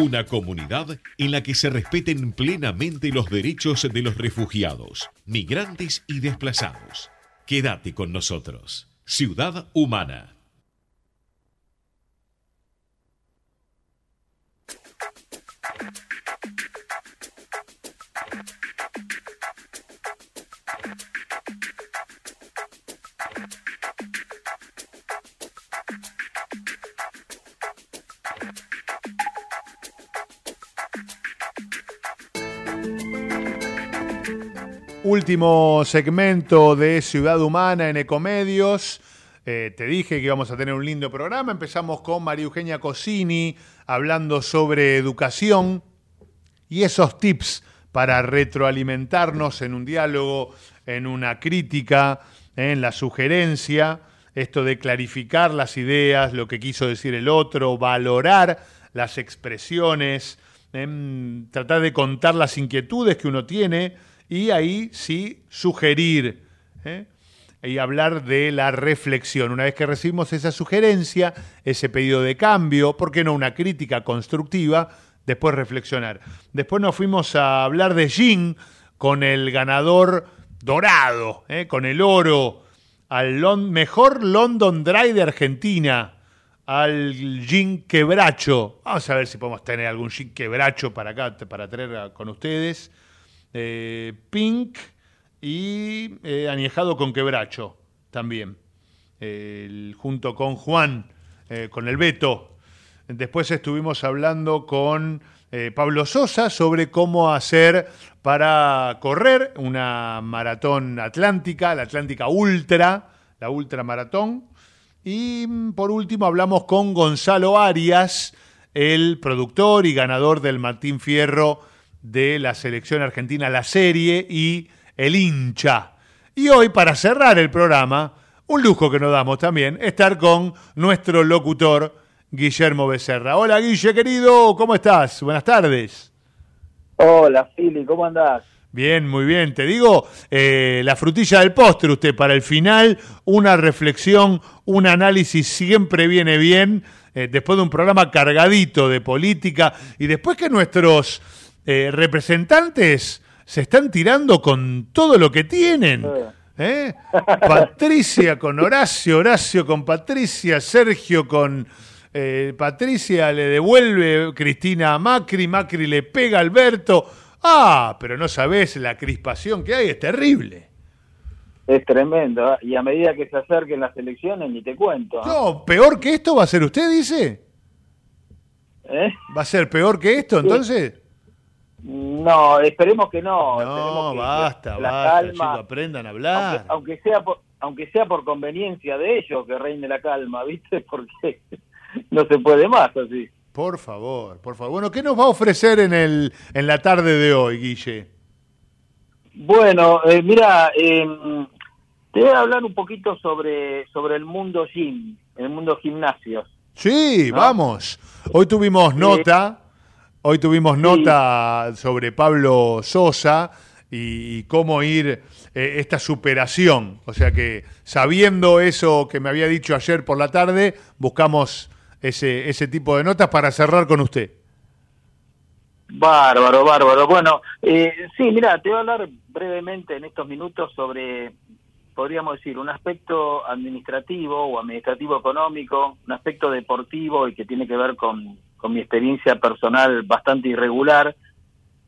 Una comunidad en la que se respeten plenamente los derechos de los refugiados, migrantes y desplazados. Quédate con nosotros. Ciudad Humana. Último segmento de Ciudad Humana en Ecomedios. Eh, te dije que íbamos a tener un lindo programa. Empezamos con María Eugenia Cosini hablando sobre educación y esos tips para retroalimentarnos en un diálogo, en una crítica, en la sugerencia, esto de clarificar las ideas, lo que quiso decir el otro, valorar las expresiones, em, tratar de contar las inquietudes que uno tiene y ahí sí sugerir ¿eh? y hablar de la reflexión. Una vez que recibimos esa sugerencia, ese pedido de cambio, ¿por qué no una crítica constructiva? Después reflexionar. Después nos fuimos a hablar de Gin con el ganador dorado, ¿eh? con el oro, al mejor London Dry de Argentina, al Gin Quebracho. Vamos a ver si podemos tener algún Gin Quebracho para acá, para traer con ustedes. Eh, Pink y eh, añejado con quebracho también, junto con Juan, eh, con el Beto. Después estuvimos hablando con eh, Pablo Sosa sobre cómo hacer para correr una maratón atlántica, la Atlántica Ultra, la Ultra Maratón. Y mm, por último hablamos con Gonzalo Arias, el productor y ganador del Martín Fierro de la selección argentina, la serie y el hincha. Y hoy, para cerrar el programa, un lujo que nos damos también, estar con nuestro locutor, Guillermo Becerra. Hola Guille, querido, ¿cómo estás? Buenas tardes. Hola, Fili, ¿cómo andás? Bien, muy bien. Te digo, eh, la frutilla del postre, usted, para el final, una reflexión, un análisis siempre viene bien, eh, después de un programa cargadito de política y después que nuestros eh, representantes se están tirando con todo lo que tienen. ¿Eh? Patricia con Horacio, Horacio con Patricia, Sergio con eh, Patricia le devuelve Cristina a Macri, Macri le pega a Alberto. Ah, pero no sabes la crispación que hay, es terrible. Es tremendo. ¿eh? Y a medida que se acerquen las elecciones, ni te cuento. ¿eh? No, peor que esto va a ser usted, dice. ¿Eh? ¿Va a ser peor que esto entonces? No, esperemos que no. No, esperemos que basta, la basta, calma, aprendan a hablar. aunque, aunque sea por, aunque sea por conveniencia de ellos que reine la calma, ¿viste? Porque no se puede más así. Por favor, por favor. Bueno, ¿qué nos va a ofrecer en, el, en la tarde de hoy, Guille? Bueno, eh, mira, eh, te voy a hablar un poquito sobre, sobre el mundo gym, el mundo gimnasio. Sí, vamos. Hoy tuvimos nota, hoy tuvimos nota sobre Pablo Sosa y, y cómo ir eh, esta superación. O sea que sabiendo eso que me había dicho ayer por la tarde, buscamos ese, ese tipo de notas para cerrar con usted. Bárbaro, bárbaro. Bueno, eh, sí, mira, te voy a hablar brevemente en estos minutos sobre, podríamos decir, un aspecto administrativo o administrativo económico, un aspecto deportivo y que tiene que ver con, con mi experiencia personal bastante irregular.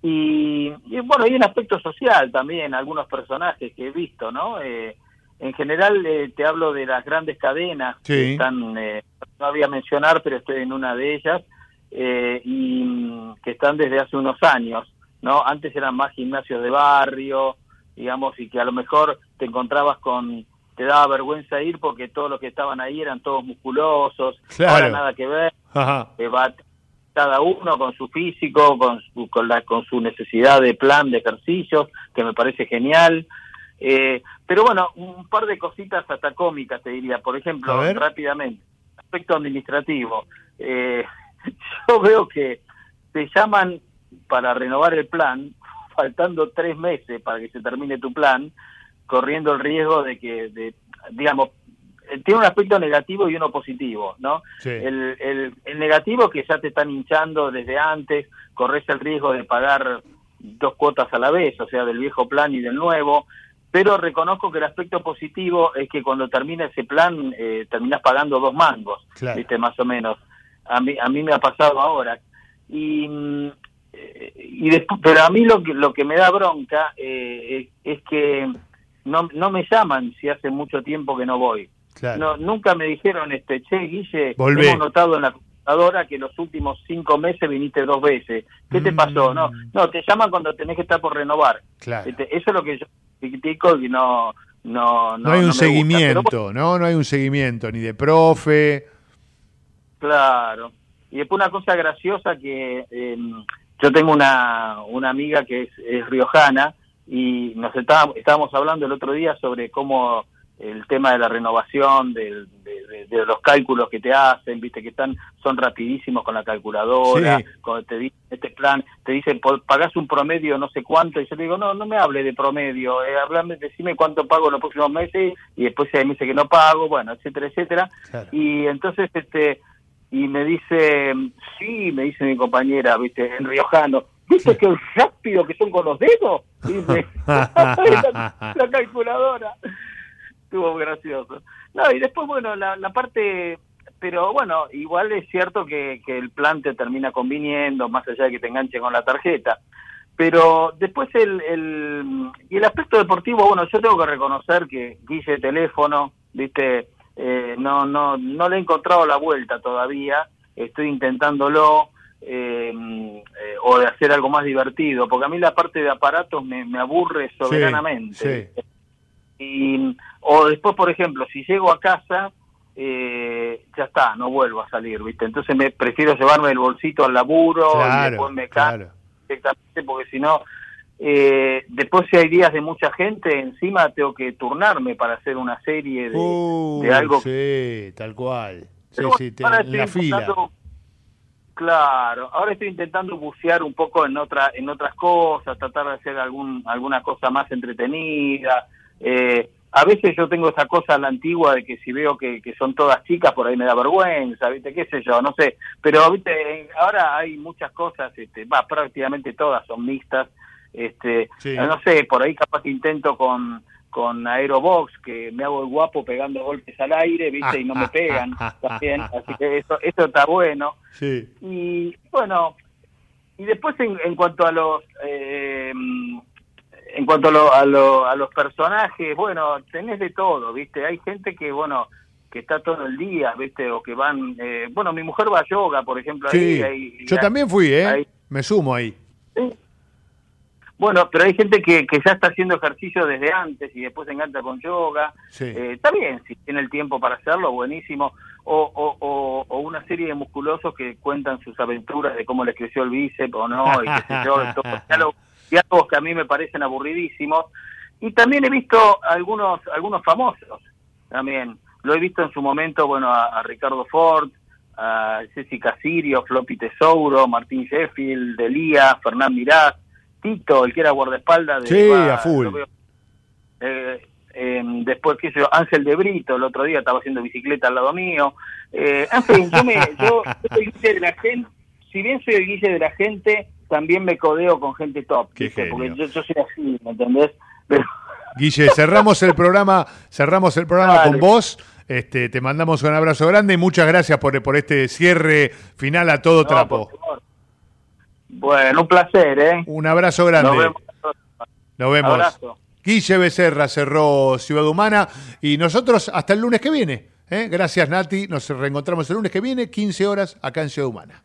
Y, y, bueno, hay un aspecto social también, algunos personajes que he visto, ¿no? Eh, en general eh, te hablo de las grandes cadenas Sí. que están, eh, no había mencionar, pero estoy en una de ellas, eh, y mm, que están desde hace unos años, ¿no? Antes eran más gimnasios de barrio, digamos, y que a lo mejor te encontrabas con, te daba vergüenza ir porque todos los que estaban ahí eran todos musculosos, Claro. ahora nada que ver, Ajá. va cada uno con su físico, con su, con, la, con su necesidad de plan de ejercicios, que me parece genial. Eh, pero bueno, un par de cositas hasta cómicas te diría. Por ejemplo, rápidamente, aspecto administrativo. Eh, yo veo que te llaman para renovar el plan, faltando tres meses para que se termine tu plan, corriendo el riesgo de que, de, digamos, tiene un aspecto negativo y uno positivo, ¿no? Sí. El, el, el negativo es que ya te están hinchando desde antes, corres el riesgo de pagar dos cuotas a la vez, o sea, del viejo plan y del nuevo, pero reconozco que el aspecto positivo es que cuando termina ese plan eh, terminas pagando dos mangos, Claro. ¿viste? Más o menos. A mí, a mí me ha pasado ahora. Y, eh, y después, pero a mí lo que, lo que me da bronca eh, es, es que no, no me llaman si hace mucho tiempo que no voy. Claro. No, nunca me dijeron, este, che, Guille, Volvé. hemos notado en la computadora que los últimos cinco meses viniste dos veces. ¿Qué te pasó? No, no, te llaman cuando tenés que estar por renovar. Mm. Claro. Este, eso es lo que yo critico y no... No, No, hay un me gusta. Pero seguimiento, ¿no? No hay un seguimiento ni de profe. Claro. Y después una cosa graciosa que eh, yo tengo una, una amiga que es, es riojana y nos estábamos, estábamos hablando el otro día sobre cómo el tema de la renovación, de, de- de los cálculos que te hacen, viste que están son rapidísimos con la calculadora, Sí. cuando te dicen este plan, te dicen pagás un promedio no sé cuánto y yo le digo no no me hable de promedio, eh, hablame, decime cuánto pago en los próximos meses y después ella me dice que no pago, bueno etcétera etcétera y entonces este y me dice, sí, me dice mi compañera, viste, en riojano, ¿viste que rápido que son con los dedos? Dice, la, la calculadora. Estuvo gracioso. No, y después, bueno, la, la parte, pero bueno, igual es cierto que, que el plan te termina conviniendo, más allá de que te enganche con la tarjeta. Pero después el, el, y el aspecto deportivo, bueno, yo tengo que reconocer que Guille Teléfono, viste, eh, no, no, no le he encontrado la vuelta todavía, estoy intentándolo, eh, eh, o de hacer algo más divertido, porque a mí la parte de aparatos me, me aburre soberanamente. Sí, Y, o después, por ejemplo, si llego a casa, eh, ya está, no vuelvo a salir, ¿viste? Entonces me prefiero llevarme el bolsito al laburo y Claro, después me claro. directamente, porque si no, eh, después si hay días de mucha gente, encima tengo que turnarme para hacer una serie de, Uh, de algo Sí, tal cual. Sí, sí, te- en la fila. Claro, ahora estoy intentando bucear un poco en otra en otras cosas, tratar de hacer algún alguna cosa más entretenida. Eh, a veces yo tengo esa cosa a la antigua de que si veo que, que son todas chicas, por ahí me da vergüenza, ¿viste? ¿Qué sé yo? No sé. Pero, ¿viste? Ahora hay muchas cosas, este, va, prácticamente todas son mixtas. Este, Sí. no sé, por ahí capaz que intento con con Aerobox, que me hago el guapo pegando golpes al aire, ¿viste? Y no me pegan también, así que eso, eso está bueno. Sí. Y bueno, y después en, en cuanto a los... eh, en cuanto a, lo- a, lo- a los personajes, bueno, tenés de todo, ¿viste? Hay gente que, bueno, que está todo el día, ¿viste? O que van... eh, bueno, mi mujer va a yoga, por ejemplo, Sí, ahí. ahí- yo también fui, ¿eh? Me sumo ahí. Bueno, pero hay gente que, que ya está haciendo ejercicio desde antes y después se encanta con yoga. Sí. Eh, está bien, si tiene el tiempo para hacerlo, buenísimo. O, o, o, o una serie de musculosos que cuentan sus aventuras de cómo les creció el bíceps o no, y qué sé yo, todos los diálogos, que a mí me parecen aburridísimos. Y también he visto algunos algunos famosos, también. Lo he visto en su momento, bueno, a, a Ricardo Ford, a Jessica Sirio, Floppy Tesouro, Martín Sheffield, Delía, Fernán Mirás, Tito, el que era guardaespaldas de... Sí, a full. veo, eh, eh, después, qué sé yo, Ángel de Brito, el otro día estaba haciendo bicicleta al lado mío. Eh, en fin, yo, me, yo, yo soy Guille de la gente, si bien soy el Guille de la gente, también me codeo con gente top, ¿viste? porque yo, yo soy así, ¿me entendés? Pero, Guille, cerramos el programa, cerramos el programa Dale. con vos. Este, te mandamos un abrazo grande y muchas gracias por, por este cierre final a todo trapo. bueno, un placer, ¿eh? Un abrazo grande. Nos vemos. Nos vemos. Abrazo. Guille Becerra cerró Ciudad Humana y nosotros hasta el lunes que viene. ¿eh? Gracias Nati, nos reencontramos el lunes que viene, 15 horas acá en Ciudad Humana.